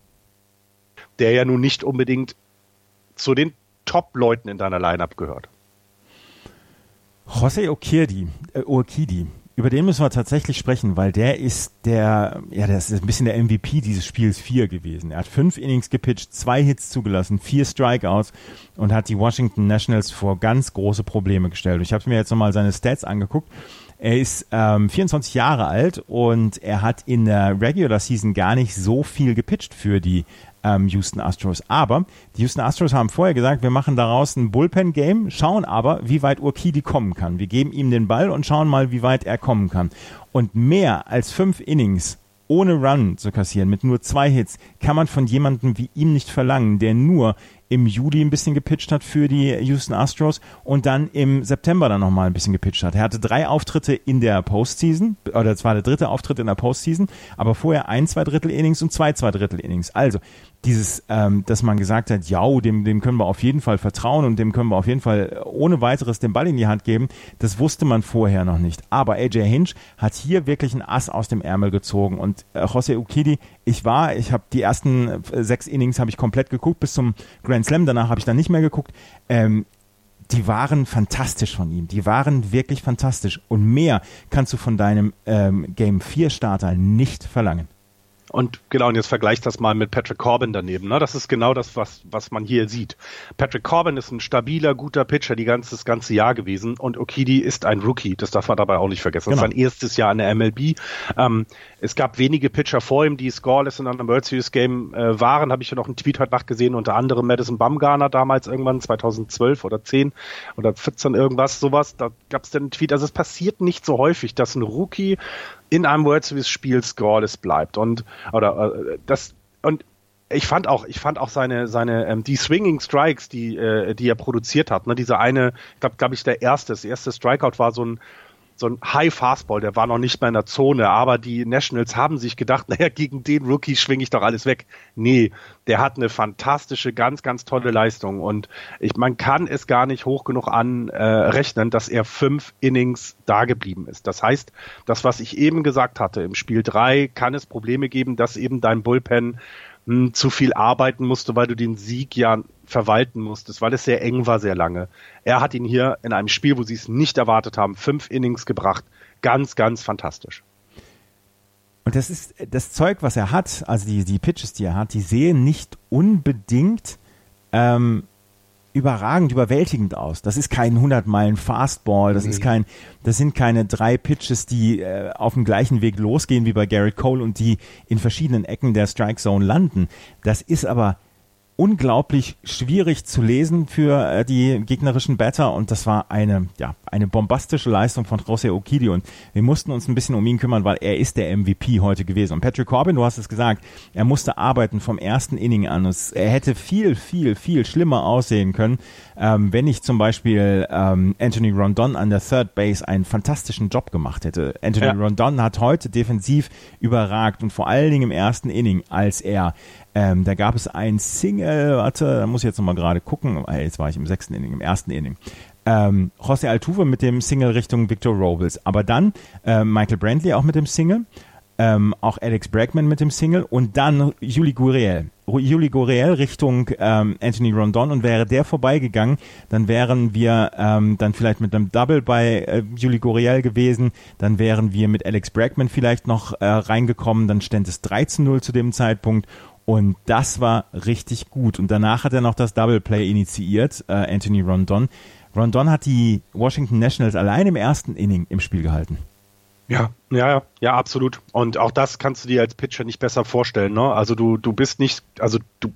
der ja nun nicht unbedingt zu den Top-Leuten in deiner Lineup gehört. Jose Okirdi, äh, Okidi, über den müssen wir tatsächlich sprechen, weil der ist der, ja, das ist ein bisschen der MVP dieses Spiels 4 gewesen. Er hat fünf Innings gepitcht, zwei Hits zugelassen, vier Strikeouts und hat die Washington Nationals vor ganz große Probleme gestellt. Ich habe mir jetzt nochmal seine Stats angeguckt er ist ähm, 24 Jahre alt und er hat in der Regular Season gar nicht so viel gepitcht für die ähm, Houston Astros. Aber die Houston Astros haben vorher gesagt, wir machen daraus ein Bullpen-Game, schauen aber, wie weit Urquidi kommen kann. Wir geben ihm den Ball und schauen mal, wie weit er kommen kann. Und mehr als fünf Innings ohne Run zu kassieren, mit nur zwei Hits, kann man von jemandem wie ihm nicht verlangen, der nur im Juli ein bisschen gepitcht hat für die Houston Astros und dann im September dann nochmal ein bisschen gepitcht hat. Er hatte drei Auftritte in der Postseason, oder zwar der dritte Auftritt in der Postseason, aber vorher ein zwei Drittel Innings und zwei zwei Drittel Innings. Also dieses, ähm, dass man gesagt hat, ja, dem, dem können wir auf jeden Fall vertrauen und dem können wir auf jeden Fall ohne weiteres den Ball in die Hand geben, das wusste man vorher noch nicht. Aber AJ Hinch hat hier wirklich ein Ass aus dem Ärmel gezogen und äh, Jose Ukidi, ich war, ich habe die ersten äh, sechs Innings habe ich komplett geguckt bis zum Grand Slam, danach habe ich dann nicht mehr geguckt. Ähm, die waren fantastisch von ihm. Die waren wirklich fantastisch. Und mehr kannst du von deinem ähm, Game 4 Starter nicht verlangen. Und genau, und jetzt vergleicht das mal mit Patrick Corbin daneben. Ne? Das ist genau das, was, was man hier sieht. Patrick Corbin ist ein stabiler, guter Pitcher die ganze, das ganze Jahr gewesen und Okidi ist ein Rookie. Das darf man dabei auch nicht vergessen. Genau. Das ist sein erstes Jahr in der MLB. Ähm, es gab wenige Pitcher vor ihm, die scoreless in einem World Series Game äh, waren. Habe ich ja noch einen Tweet heute Nacht gesehen, unter anderem Madison Bumgarner damals irgendwann 2012 oder 10 oder 14 irgendwas, sowas. Da gab es dann einen Tweet. Also es passiert nicht so häufig, dass ein Rookie in einem World Series Spiel scoreless bleibt. Und oder äh, das und ich fand auch, ich fand auch seine, seine, ähm, die Swinging Strikes, die, äh, die er produziert hat, ne, dieser eine, ich glaube, glaube ich, der erste, das erste Strikeout war so ein, so ein High Fastball, der war noch nicht mehr in der Zone, aber die Nationals haben sich gedacht, naja, gegen den Rookie schwinge ich doch alles weg. Nee, der hat eine fantastische, ganz, ganz tolle Leistung und ich, man kann es gar nicht hoch genug anrechnen, äh, dass er fünf Innings da geblieben ist. Das heißt, das, was ich eben gesagt hatte, im Spiel drei kann es Probleme geben, dass eben dein Bullpen hm, zu viel arbeiten musste, weil du den Sieg ja verwalten musstest, weil es sehr eng war, sehr lange. Er hat ihn hier in einem Spiel, wo sie es nicht erwartet haben, fünf Innings gebracht. Ganz, ganz fantastisch. Und das ist das Zeug, was er hat, also die, die Pitches, die er hat, die sehen nicht unbedingt ähm, überragend, überwältigend aus. Das ist kein 100 Meilen Fastball, das nee. ist kein, das sind keine drei Pitches, die äh, auf dem gleichen Weg losgehen wie bei Garrett Cole und die in verschiedenen Ecken der Strike Zone landen. Das ist aber unglaublich schwierig zu lesen für äh, die gegnerischen Batter und das war eine, ja, eine bombastische Leistung von Jose Okidi und wir mussten uns ein bisschen um ihn kümmern, weil er ist der MVP heute gewesen. Und Patrick Corbin, du hast es gesagt, er musste arbeiten vom ersten Inning an. Es, er hätte viel, viel, viel schlimmer aussehen können, ähm, wenn nicht zum Beispiel ähm, Anthony Rondon an der Third Base einen fantastischen Job gemacht hätte. Anthony ja. Rondon hat heute defensiv überragt und vor allen Dingen im ersten Inning, als er ähm, da gab es ein Single, warte, da muss ich jetzt nochmal gerade gucken. Jetzt war ich im sechsten Inning, im ersten Inning. Ähm, José Altuve mit dem Single Richtung Victor Robles. Aber dann äh, Michael Brantley auch mit dem Single. Ähm, auch Alex Bregman mit dem Single und dann Juli Gurriel. Juli Gurriel Richtung ähm, Anthony Rondon und wäre der vorbeigegangen, dann wären wir ähm, dann vielleicht mit einem Double bei äh, Juli Gurriel gewesen, dann wären wir mit Alex Bregman vielleicht noch äh, reingekommen, dann stände es 13-0 zu dem Zeitpunkt und das war richtig gut. Und danach hat er noch das Double Play initiiert, äh, Anthony Rondon. Rondon hat die Washington Nationals allein im ersten Inning im Spiel gehalten. Ja, ja, ja, absolut. Und auch das kannst du dir als Pitcher nicht besser vorstellen. Ne? Also du, du bist nicht, also du,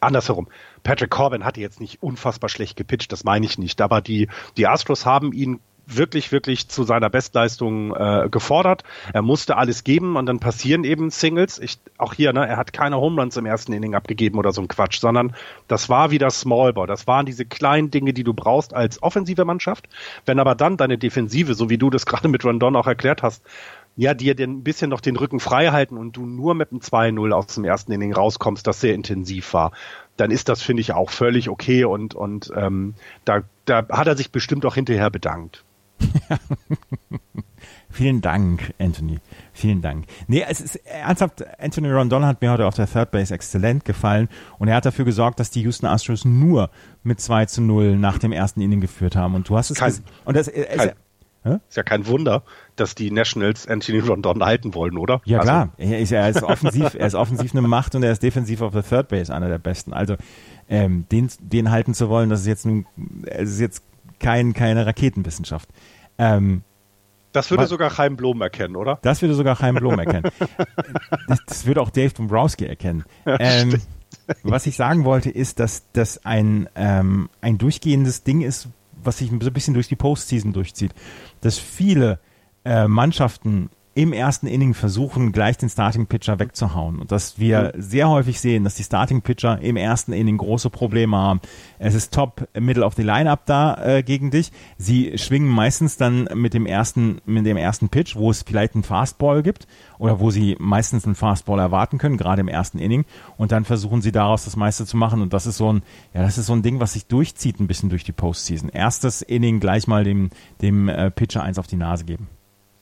andersherum. Patrick Corbin hatte jetzt nicht unfassbar schlecht gepitcht, das meine ich nicht. Aber die, die Astros haben ihn wirklich, wirklich zu seiner Bestleistung äh, gefordert. Er musste alles geben und dann passieren eben Singles. Ich, auch hier, ne, er hat keine Home Runs im ersten Inning abgegeben oder so ein Quatsch, sondern das war wieder Smallball. Das waren diese kleinen Dinge, die du brauchst als offensive Mannschaft. Wenn aber dann deine Defensive, so wie du das gerade mit Rondon auch erklärt hast, ja, dir ein bisschen noch den Rücken frei halten und du nur mit einem 2-0 aus dem ersten Inning rauskommst, das sehr intensiv war, dann ist das, finde ich, auch völlig okay und, und ähm, da, da hat er sich bestimmt auch hinterher bedankt. Vielen Dank, Anthony. Vielen Dank. Nee, es ist ernsthaft, Anthony Rondon hat mir heute auf der Third Base exzellent gefallen und er hat dafür gesorgt, dass die Houston Astros nur mit 2 zu 0 nach dem ersten Inning geführt haben. Und du hast es kein, und das es, kein, äh, ist ja kein Wunder, dass die Nationals Anthony Rondon halten wollen, oder? Ja, also. klar. Er ist, er ist offensiv, er ist offensiv eine Macht und er ist defensiv auf der Third Base einer der besten. Also, ähm, den, den halten zu wollen, das ist jetzt nun, es ist jetzt kein, keine Raketenwissenschaft. Ähm, das würde sogar Chaim Blom erkennen, oder? Das würde sogar Chaim Blom erkennen. das, das, würde auch Dave Dombrowski erkennen. Ähm, was ich sagen wollte, ist, dass das ein, ähm, ein durchgehendes Ding ist, was sich so ein bisschen durch die Postseason durchzieht. Dass viele äh, Mannschaften im ersten Inning versuchen, gleich den Starting Pitcher wegzuhauen. Und dass wir mhm. sehr häufig sehen, dass die Starting Pitcher im ersten Inning große Probleme haben. Es ist top Middle of the Lineup da äh, gegen dich. Sie schwingen meistens dann mit dem ersten, mit dem ersten Pitch, wo es vielleicht einen Fastball gibt oder wo sie meistens einen Fastball erwarten können, gerade im ersten Inning. Und dann versuchen sie daraus das meiste zu machen. Und das ist so ein, ja, das ist so ein Ding, was sich durchzieht ein bisschen durch die Postseason. Erstes Inning gleich mal dem, dem äh, Pitcher eins auf die Nase geben.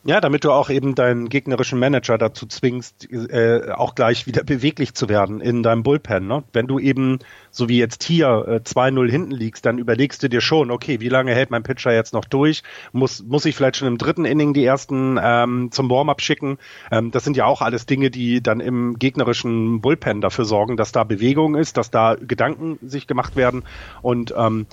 Ja, damit du auch eben deinen gegnerischen Manager dazu zwingst, äh, auch gleich wieder beweglich zu werden in deinem Bullpen. Ne? Wenn du eben, so wie jetzt hier, äh, 2-0 hinten liegst, dann überlegst du dir schon, okay, wie lange hält mein Pitcher jetzt noch durch? Muss, muss ich vielleicht schon im dritten Inning die ersten ähm, zum Warm-up schicken? Ähm, das sind ja auch alles Dinge, die dann im gegnerischen Bullpen dafür sorgen, dass da Bewegung ist, dass da Gedanken sich gemacht werden und ähm,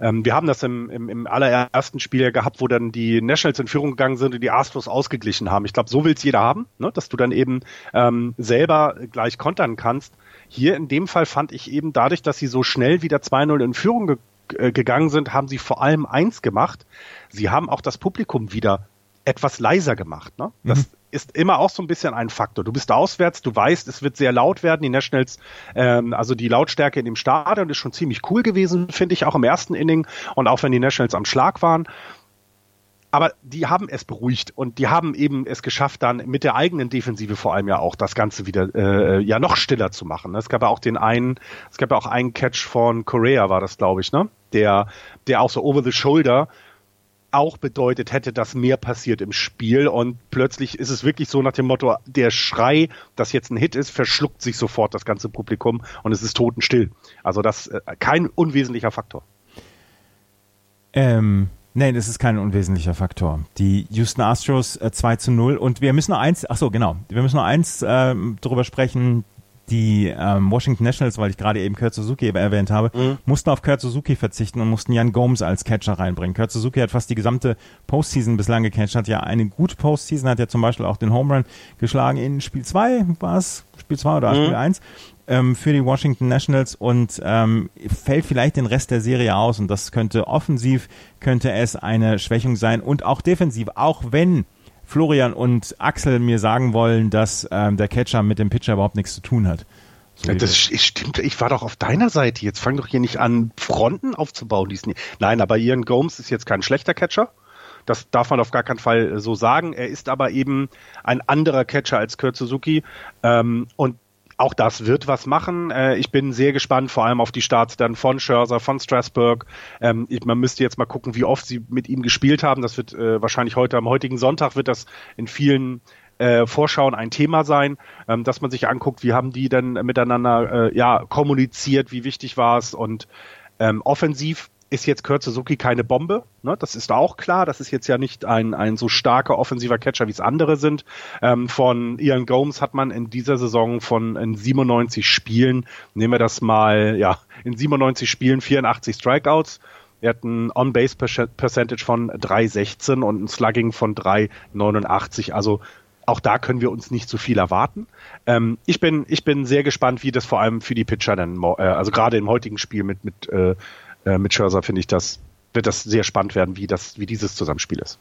ähm, wir haben das im, im, im allerersten Spiel ja gehabt, wo dann die Nationals in Führung gegangen sind und die Astros ausgeglichen haben. Ich glaube, so will es jeder haben, ne? dass du dann eben ähm, selber gleich kontern kannst. Hier in dem Fall fand ich eben dadurch, dass sie so schnell wieder 2-0 in Führung ge äh, gegangen sind, haben sie vor allem eins gemacht. Sie haben auch das Publikum wieder etwas leiser gemacht. Ne? Das mhm. Ist immer auch so ein bisschen ein Faktor. Du bist auswärts, du weißt, es wird sehr laut werden. Die Nationals, ähm, also die Lautstärke in dem Stadion ist schon ziemlich cool gewesen, finde ich, auch im ersten Inning und auch wenn die Nationals am Schlag waren. Aber die haben es beruhigt und die haben eben es geschafft, dann mit der eigenen Defensive vor allem ja auch das Ganze wieder äh, ja noch stiller zu machen. Es gab ja auch den einen, es gab ja auch einen Catch von Korea, war das, glaube ich, ne? Der, der auch so over the shoulder auch bedeutet hätte, dass mehr passiert im Spiel und plötzlich ist es wirklich so nach dem Motto, der Schrei, dass jetzt ein Hit ist, verschluckt sich sofort das ganze Publikum und es ist totenstill. Also das äh, kein unwesentlicher Faktor. Ähm, Nein, das ist kein unwesentlicher Faktor. Die Houston Astros äh, 2 zu 0 und wir müssen noch eins, ach so, genau, wir müssen noch eins äh, darüber sprechen, die ähm, Washington Nationals, weil ich gerade eben Kurt Suzuki erwähnt habe, mhm. mussten auf Kurt Suzuki verzichten und mussten Jan Gomes als Catcher reinbringen. Kurt Suzuki hat fast die gesamte Postseason bislang gecatcht, hat ja eine gute Postseason, hat ja zum Beispiel auch den Home Run geschlagen in Spiel 2, war es Spiel 2 oder mhm. Spiel 1. ähm, für die Washington Nationals und ähm, fällt vielleicht den Rest der Serie aus und das könnte offensiv, könnte es eine Schwächung sein und auch defensiv, auch wenn Florian und Axel mir sagen wollen, dass ähm, der Catcher mit dem Pitcher überhaupt nichts zu tun hat. So das stimmt, ich war doch auf deiner Seite. Jetzt fang doch hier nicht an, Fronten aufzubauen. Nein, aber Ian Gomes ist jetzt kein schlechter Catcher. Das darf man auf gar keinen Fall so sagen. Er ist aber eben ein anderer Catcher als Kurt Suzuki. Ähm, und auch das wird was machen. Äh, ich bin sehr gespannt, vor allem auf die Starts dann von Scherzer, von Strasburg. Ähm, ich, man müsste jetzt mal gucken, wie oft sie mit ihm gespielt haben. Das wird äh, wahrscheinlich heute am heutigen Sonntag wird das in vielen äh, Vorschauen ein Thema sein, ähm, dass man sich anguckt, wie haben die denn miteinander äh, ja kommuniziert, wie wichtig war es und ähm, offensiv ist jetzt Kurt Suzuki keine Bombe, ne? das ist auch klar. Das ist jetzt ja nicht ein, ein so starker offensiver Catcher, wie es andere sind. Ähm, von Ian Gomes hat man in dieser Saison von in 97 Spielen, nehmen wir das mal, ja, in 97 Spielen 84 Strikeouts. Er hat ein On-Base-Percentage von 3,16 und ein Slugging von 3,89. Also auch da können wir uns nicht so viel erwarten. Ähm, ich bin ich bin sehr gespannt, wie das vor allem für die Pitcher dann, äh, also gerade im heutigen Spiel mit mit äh, äh, mit Scherzer finde ich das, wird das sehr spannend werden, wie das, wie dieses Zusammenspiel ist.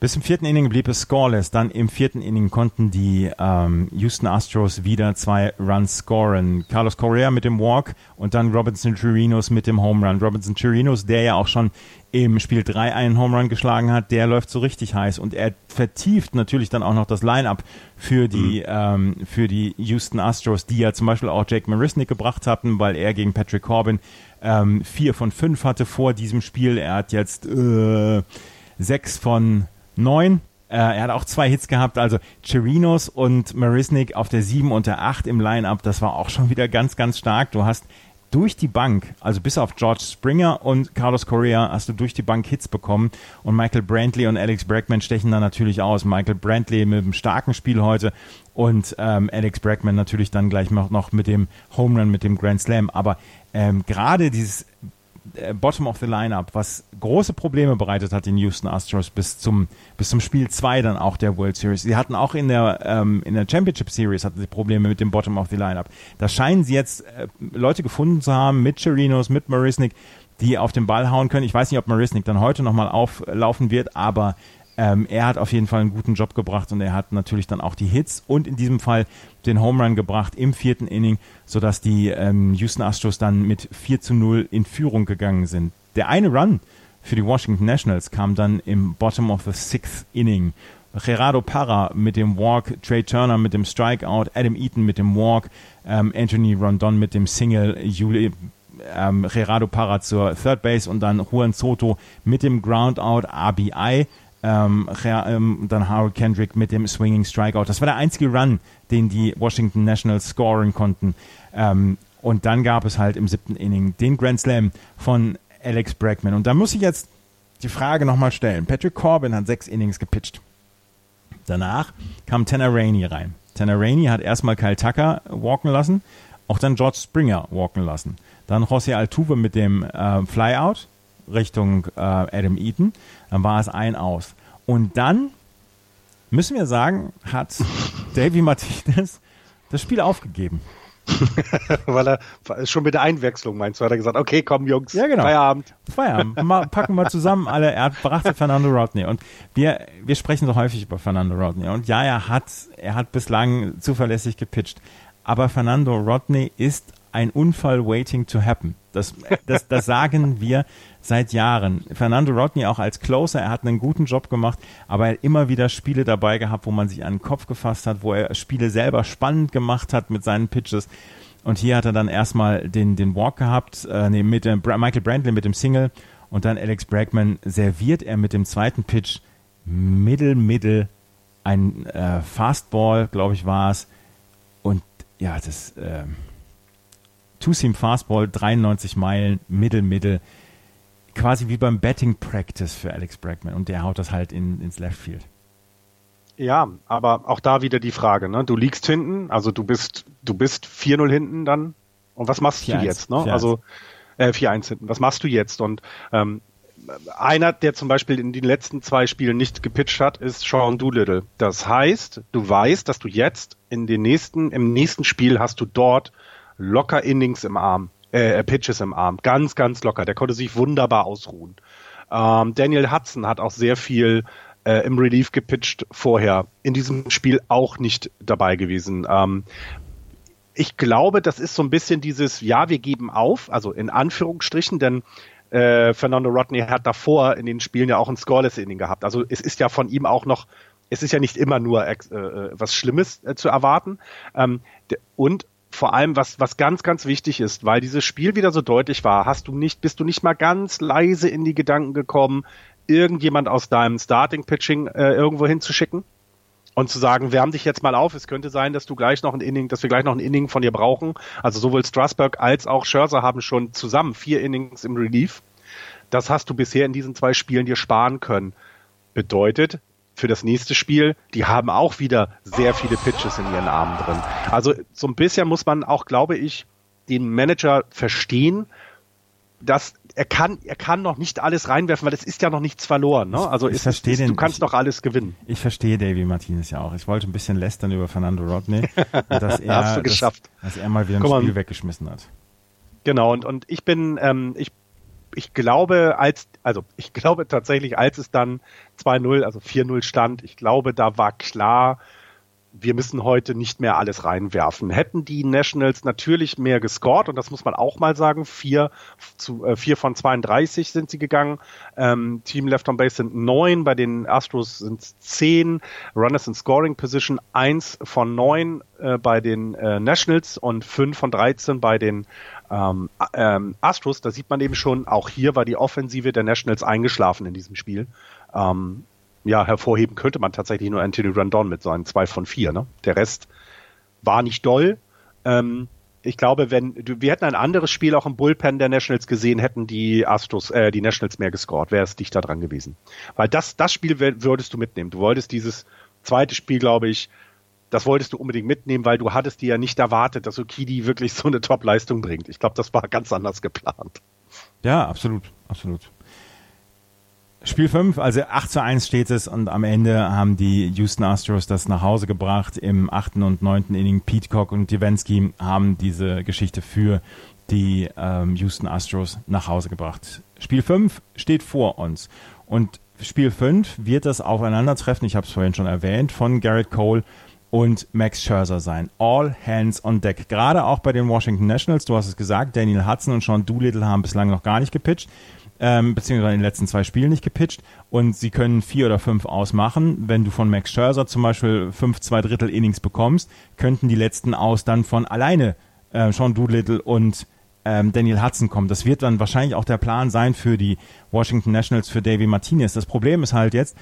Bis zum vierten Inning blieb es scoreless. Dann im vierten Inning konnten die ähm, Houston Astros wieder zwei Runs scoren. Carlos Correa mit dem Walk und dann Robinson Chirinos mit dem Home Run. Robinson Chirinos, der ja auch schon im Spiel 3 einen Home Run geschlagen hat, der läuft so richtig heiß und er vertieft natürlich dann auch noch das Line-Up für die, mhm. ähm, für die Houston Astros, die ja zum Beispiel auch Jake Marisnik gebracht hatten, weil er gegen Patrick Corbin ähm, vier von fünf hatte vor diesem Spiel. Er hat jetzt äh, sechs von neun. Äh, er hat auch zwei Hits gehabt, also Chirinos und Marisnik auf der 7 und der 8 im Line-Up, das war auch schon wieder ganz, ganz stark. Du hast durch die Bank, also bis auf George Springer und Carlos Correa, hast du durch die Bank Hits bekommen. Und Michael Brantley und Alex Bregman stechen da natürlich aus. Michael Brantley mit einem starken Spiel heute und ähm, Alex Bregman natürlich dann gleich noch, noch mit dem Home Run, mit dem Grand Slam. Aber ähm, gerade dieses äh, Bottom of the Lineup, was große Probleme bereitet hat den Houston Astros bis zum bis zum Spiel 2 dann auch der World Series. Sie hatten auch in der ähm, in der Championship Series hatten sie Probleme mit dem Bottom of the Lineup. Da scheinen sie jetzt äh, Leute gefunden zu haben mit Chirinos, mit Marisnik, die auf den Ball hauen können. Ich weiß nicht, ob Marisnik dann heute nochmal auflaufen wird, aber ähm, er hat auf jeden Fall einen guten Job gebracht und er hat natürlich dann auch die Hits und in diesem Fall den Home Run gebracht im vierten Inning, sodass die ähm, Houston Astros dann mit 4 zu 0 in Führung gegangen sind. Der eine Run für die Washington Nationals kam dann im Bottom of the Sixth Inning. Gerardo Parra mit dem Walk, Trey Turner mit dem Strikeout, Adam Eaton mit dem Walk, ähm, Anthony Rondon mit dem Single, Juli, ähm, Gerardo Parra zur Third Base und dann Juan Soto mit dem Groundout RBI ähm, ähm, dann Harold Kendrick mit dem Swinging Strikeout. Das war der einzige Run, den die Washington Nationals scoren konnten. Ähm, und dann gab es halt im siebten Inning den Grand Slam von Alex Bregman. Und da muss ich jetzt die Frage nochmal stellen. Patrick Corbin hat sechs Innings gepitcht. Danach kam Tanner Rainey rein. Tanner Rainey hat erstmal Kyle Tucker walken lassen, auch dann George Springer walken lassen. Dann José Altuve mit dem äh, Flyout Richtung äh, Adam Eaton. Dann war es ein aus. Und dann müssen wir sagen, hat Davy Martinez das Spiel aufgegeben. Weil er schon mit der Einwechslung meinst du, hat er gesagt, okay, komm Jungs, ja, genau. Feierabend. Feierabend. Mal, packen wir zusammen alle. Er brachte Fernando Rodney. Und wir, wir sprechen so häufig über Fernando Rodney. Und ja, er hat, er hat bislang zuverlässig gepitcht. Aber Fernando Rodney ist ein Unfall waiting to happen. Das, das, das sagen wir seit Jahren. Fernando Rodney auch als Closer, er hat einen guten Job gemacht, aber er hat immer wieder Spiele dabei gehabt, wo man sich an den Kopf gefasst hat, wo er Spiele selber spannend gemacht hat mit seinen Pitches. Und hier hat er dann erstmal den, den Walk gehabt, äh, nee, mit dem Michael Brantley mit dem Single und dann Alex Bregman serviert er mit dem zweiten Pitch Middle, Middle, ein äh, Fastball, glaube ich, war es. Und ja, das äh, Two-Seam Fastball, 93 Meilen, Middle, Middle quasi wie beim Betting Practice für Alex Bregman und der haut das halt in, ins Left Field. Ja, aber auch da wieder die Frage, ne? Du liegst hinten, also du bist, du bist 4-0 hinten dann. Und was machst du jetzt, ne? Also äh, 4-1 hinten. Was machst du jetzt? Und ähm, einer, der zum Beispiel in den letzten zwei Spielen nicht gepitcht hat, ist Sean Doolittle. Das heißt, du weißt, dass du jetzt in den nächsten, im nächsten Spiel hast du dort locker Innings im Arm, äh, Pitches im Arm. Ganz, ganz locker. Der konnte sich wunderbar ausruhen. Ähm, Daniel Hudson hat auch sehr viel äh, im Relief gepitcht vorher. In diesem Spiel auch nicht dabei gewesen. Ähm, ich glaube, das ist so ein bisschen dieses, ja, wir geben auf, also in Anführungsstrichen, denn äh, Fernando Rodney hat davor in den Spielen ja auch ein Scoreless Inning gehabt. Also es ist ja von ihm auch noch, es ist ja nicht immer nur äh, äh, was Schlimmes äh, zu erwarten. Ähm, und vor allem, was, was ganz, ganz wichtig ist, weil dieses Spiel wieder so deutlich war, hast du nicht, bist du nicht mal ganz leise in die Gedanken gekommen, irgendjemand aus deinem Starting Pitching äh, irgendwo hinzuschicken? und zu sagen, wärm dich jetzt mal auf. Es könnte sein, dass du gleich noch ein Inning, dass wir gleich noch ein Inning von dir brauchen. Also sowohl Strasburg als auch Scherzer haben schon zusammen vier Innings im Relief. Das hast du bisher in diesen zwei Spielen dir sparen können. Bedeutet, für das nächste Spiel, die haben auch wieder sehr viele Pitches in ihren Armen drin. Also so ein bisschen muss man auch, glaube ich, den Manager verstehen, dass er kann, er kann noch nicht alles reinwerfen, weil es ist ja noch nichts verloren. Ne? Also ich ist, verstehe ist, den, du kannst ich, doch alles gewinnen. Ich verstehe Davy Martinez ja auch. Ich wollte ein bisschen lästern über Fernando Rodney, dass er, Hast du geschafft. Dass, dass er mal wieder ein Guck Spiel mal. weggeschmissen hat. Genau, und, und ich bin, ähm, ich, ich glaube, als, also ich glaube tatsächlich, als es dann 2-0, also 4-0 stand, ich glaube, da war klar, wir müssen heute nicht mehr alles reinwerfen. Hätten die Nationals natürlich mehr gescored, und das muss man auch mal sagen, vier, zu, äh, vier von 32 sind sie gegangen. Ähm, Team Left on Base sind neun, bei den Astros sind es zehn. Runners in Scoring Position eins von neun äh, bei den äh, Nationals und fünf von 13 bei den ähm, ähm, Astros. Da sieht man eben schon, auch hier war die Offensive der Nationals eingeschlafen in diesem Spiel. Ähm, ja, hervorheben könnte man tatsächlich nur Anthony Randon mit seinen zwei von vier. Ne? Der Rest war nicht doll. Ähm, ich glaube, wenn wir hätten ein anderes Spiel auch im Bullpen der Nationals gesehen, hätten die Astros, äh, die Nationals mehr gescored, wäre es dichter dran gewesen. Weil das, das Spiel würdest du mitnehmen. Du wolltest dieses zweite Spiel, glaube ich, das wolltest du unbedingt mitnehmen, weil du hattest dir ja nicht erwartet, dass Okidi wirklich so eine Top-Leistung bringt. Ich glaube, das war ganz anders geplant. Ja, absolut, absolut. Spiel 5, also 8 zu 1 steht es und am Ende haben die Houston Astros das nach Hause gebracht. Im 8. und 9. Inning Petecock und Divensky haben diese Geschichte für die ähm, Houston Astros nach Hause gebracht. Spiel 5 steht vor uns und Spiel 5 wird das Aufeinandertreffen, ich habe es vorhin schon erwähnt, von Garrett Cole und Max Scherzer sein. All hands on deck. Gerade auch bei den Washington Nationals, du hast es gesagt, Daniel Hudson und Sean Doolittle haben bislang noch gar nicht gepitcht ähm, beziehungsweise in den letzten zwei Spielen nicht gepitcht und sie können vier oder fünf ausmachen. Wenn du von Max Scherzer zum Beispiel fünf, zwei Drittel Innings bekommst, könnten die letzten aus dann von alleine äh, Sean Doolittle und ähm, Daniel Hudson kommen. Das wird dann wahrscheinlich auch der Plan sein für die Washington Nationals, für Davey Martinez. Das Problem ist halt jetzt,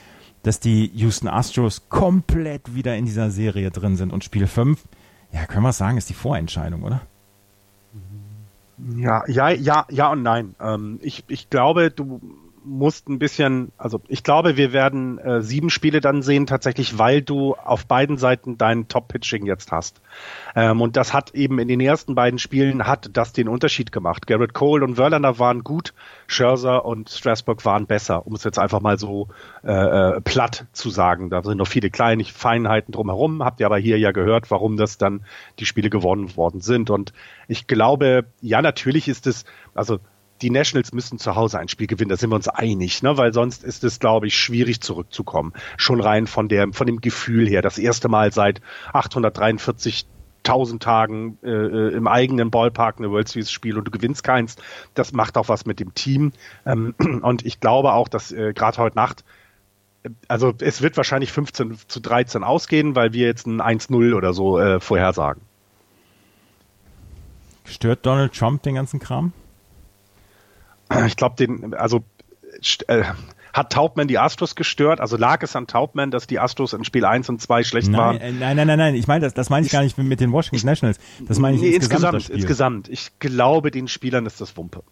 dass die Houston Astros komplett wieder in dieser Serie drin sind und Spiel 5, ja, können wir sagen, ist die Vorentscheidung, oder? Ja, ja, ja, ja und nein. Ähm, ich, ich glaube, du musst ein bisschen, also ich glaube, wir werden äh, sieben Spiele dann sehen, tatsächlich, weil du auf beiden Seiten dein Top-Pitching jetzt hast. Ähm, und das hat eben in den ersten beiden Spielen hat das den Unterschied gemacht. Garrett Cole und Verlander waren gut, Scherzer und Strasburg waren besser, um es jetzt einfach mal so äh, äh, platt zu sagen. Da sind noch viele kleine Feinheiten drumherum, habt ihr aber hier ja gehört, warum das dann die Spiele gewonnen worden sind. Und ich glaube, ja, natürlich ist es, also die Nationals müssen zu Hause ein Spiel gewinnen, da sind wir uns einig, ne? weil sonst ist es, glaube ich, schwierig zurückzukommen. Schon rein von der, von dem Gefühl her. Das erste Mal seit 843.000 Tagen äh, im eigenen Ballpark eine World Series Spiel und du gewinnst keins. Das macht auch was mit dem Team. Ähm, und ich glaube auch, dass äh, gerade heute Nacht also es wird wahrscheinlich 15 zu 13 ausgehen, weil wir jetzt ein 1-0 oder so äh, vorhersagen. Stört Donald Trump den ganzen Kram? Ich glaube, den, also äh, hat Taubman die Astros gestört? Also lag es an Taubman, dass die Astros in Spiel 1 und 2 schlecht nein, waren? Äh, nein, nein, nein, nein. Ich meine, das, das meine ich gar nicht mit den Washington Nationals. Das meine ich nee, insgesamt. insgesamt, insgesamt. Ich glaube, den Spielern ist das Wumpe.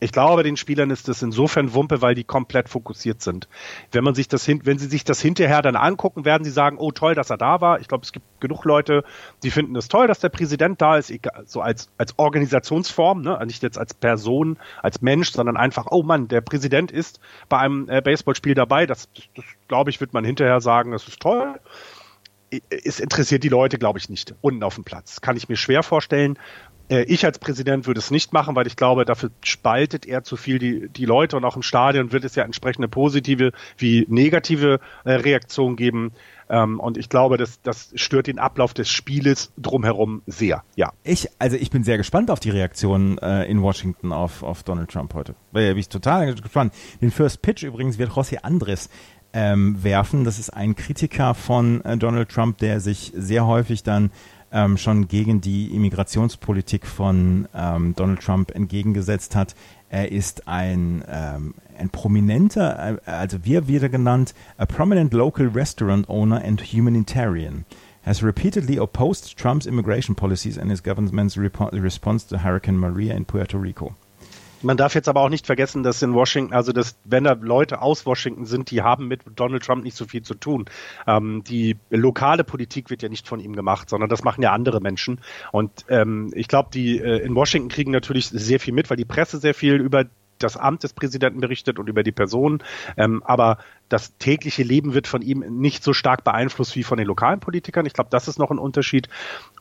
Ich glaube, den Spielern ist das insofern Wumpe, weil die komplett fokussiert sind. Wenn man sich das hin, wenn sie sich das hinterher dann angucken, werden sie sagen, oh toll, dass er da war. Ich glaube, es gibt genug Leute, die finden es toll, dass der Präsident da ist, so als, als Organisationsform, ne? nicht jetzt als Person, als Mensch, sondern einfach, oh Mann, der Präsident ist bei einem äh, Baseballspiel dabei. Das, das, das glaube ich, wird man hinterher sagen, das ist toll es interessiert die Leute, glaube ich, nicht unten auf dem Platz. Kann ich mir schwer vorstellen. Äh, ich als Präsident würde es nicht machen, weil ich glaube, dafür spaltet er zu viel die, die Leute und auch im Stadion wird es ja entsprechende positive wie negative äh, Reaktionen geben. Ähm, und ich glaube, das, das stört den Ablauf des Spieles drumherum sehr, ja. Ich, also ich bin sehr gespannt auf die Reaktion äh, in Washington auf, auf Donald Trump heute. Weil bin ich total gespannt. Den First Pitch übrigens wird José Andres ähm, werfen. Das ist ein Kritiker von äh, Donald Trump, der sich sehr häufig dann ähm, schon gegen die Immigrationspolitik von ähm, Donald Trump entgegengesetzt hat. Er ist ein, ähm, ein prominenter, äh, also wie wird er genannt, a prominent local restaurant owner and humanitarian has repeatedly opposed Trump's immigration policies and his government's response to Hurricane Maria in Puerto Rico. Man darf jetzt aber auch nicht vergessen, dass in Washington, also dass, wenn da Leute aus Washington sind, die haben mit Donald Trump nicht so viel zu tun. Ähm, die lokale Politik wird ja nicht von ihm gemacht, sondern das machen ja andere Menschen. Und ähm, ich glaube, die äh, in Washington kriegen natürlich sehr viel mit, weil die Presse sehr viel über das Amt des Präsidenten berichtet und über die Person. Ähm, aber das tägliche Leben wird von ihm nicht so stark beeinflusst wie von den lokalen Politikern. Ich glaube, das ist noch ein Unterschied.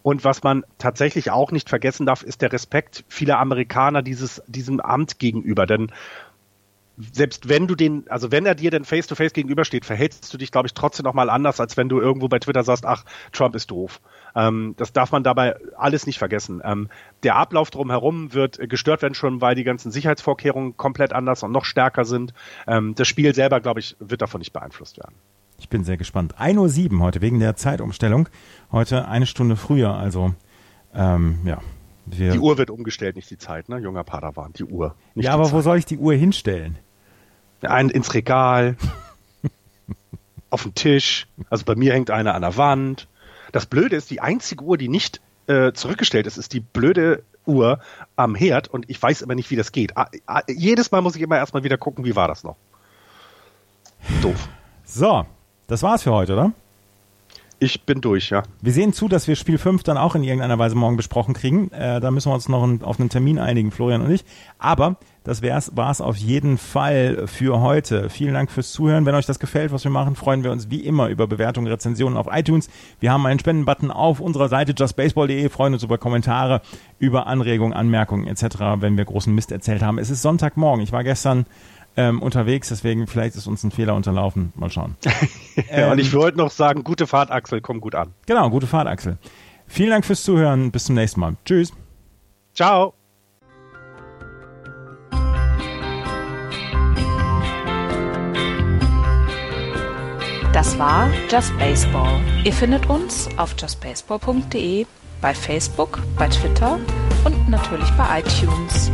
Und was man tatsächlich auch nicht vergessen darf, ist der Respekt vieler Amerikaner dieses, diesem Amt gegenüber. Denn selbst wenn du den, also wenn er dir denn face to face gegenübersteht, verhältst du dich, glaube ich, trotzdem noch mal anders, als wenn du irgendwo bei Twitter sagst, ach, Trump ist doof. Ähm, das darf man dabei alles nicht vergessen. Ähm, der Ablauf drumherum wird gestört werden schon, weil die ganzen Sicherheitsvorkehrungen komplett anders und noch stärker sind. Ähm, das Spiel selber, glaube ich, wird davon nicht beeinflusst werden. Ich bin sehr gespannt. 1.07 Uhr heute wegen der Zeitumstellung. Heute eine Stunde früher, also ähm, ja, wir die Uhr wird umgestellt, nicht die Zeit, ne? Junger Padawan, die Uhr. ja, aber Zeit. wo soll ich die Uhr hinstellen? Ein ins Regal, auf den Tisch. Also bei mir hängt eine an der Wand. Das Blöde ist, die einzige Uhr, die nicht äh, zurückgestellt ist, ist die blöde Uhr am Herd und ich weiß immer nicht, wie das geht. Ah, ah, jedes Mal muss ich immer erstmal wieder gucken, wie war das noch. Doof. So, das war's für heute, oder? Ich bin durch, ja. Wir sehen zu, dass wir Spiel 5 dann auch in irgendeiner Weise morgen besprochen kriegen. Äh, da müssen wir uns noch ein, auf einen Termin einigen, Florian und ich. Aber das war es auf jeden Fall für heute. Vielen Dank fürs Zuhören. Wenn euch das gefällt, was wir machen, freuen wir uns wie immer über Bewertungen, Rezensionen auf iTunes. Wir haben einen Spendenbutton auf unserer Seite justbaseball.de, freuen uns über Kommentare, über Anregungen, Anmerkungen etc., wenn wir großen Mist erzählt haben. Es ist Sonntagmorgen. Ich war gestern ähm, unterwegs, deswegen vielleicht ist uns ein Fehler unterlaufen. Mal schauen. ja, und ich wollte noch sagen, gute Fahrt, Axel, komm gut an. Genau, gute Fahrt, Axel. Vielen Dank fürs Zuhören. Bis zum nächsten Mal. Tschüss. Ciao. Das war Just Baseball. Ihr findet uns auf justbaseball.de, bei Facebook, bei Twitter und natürlich bei iTunes.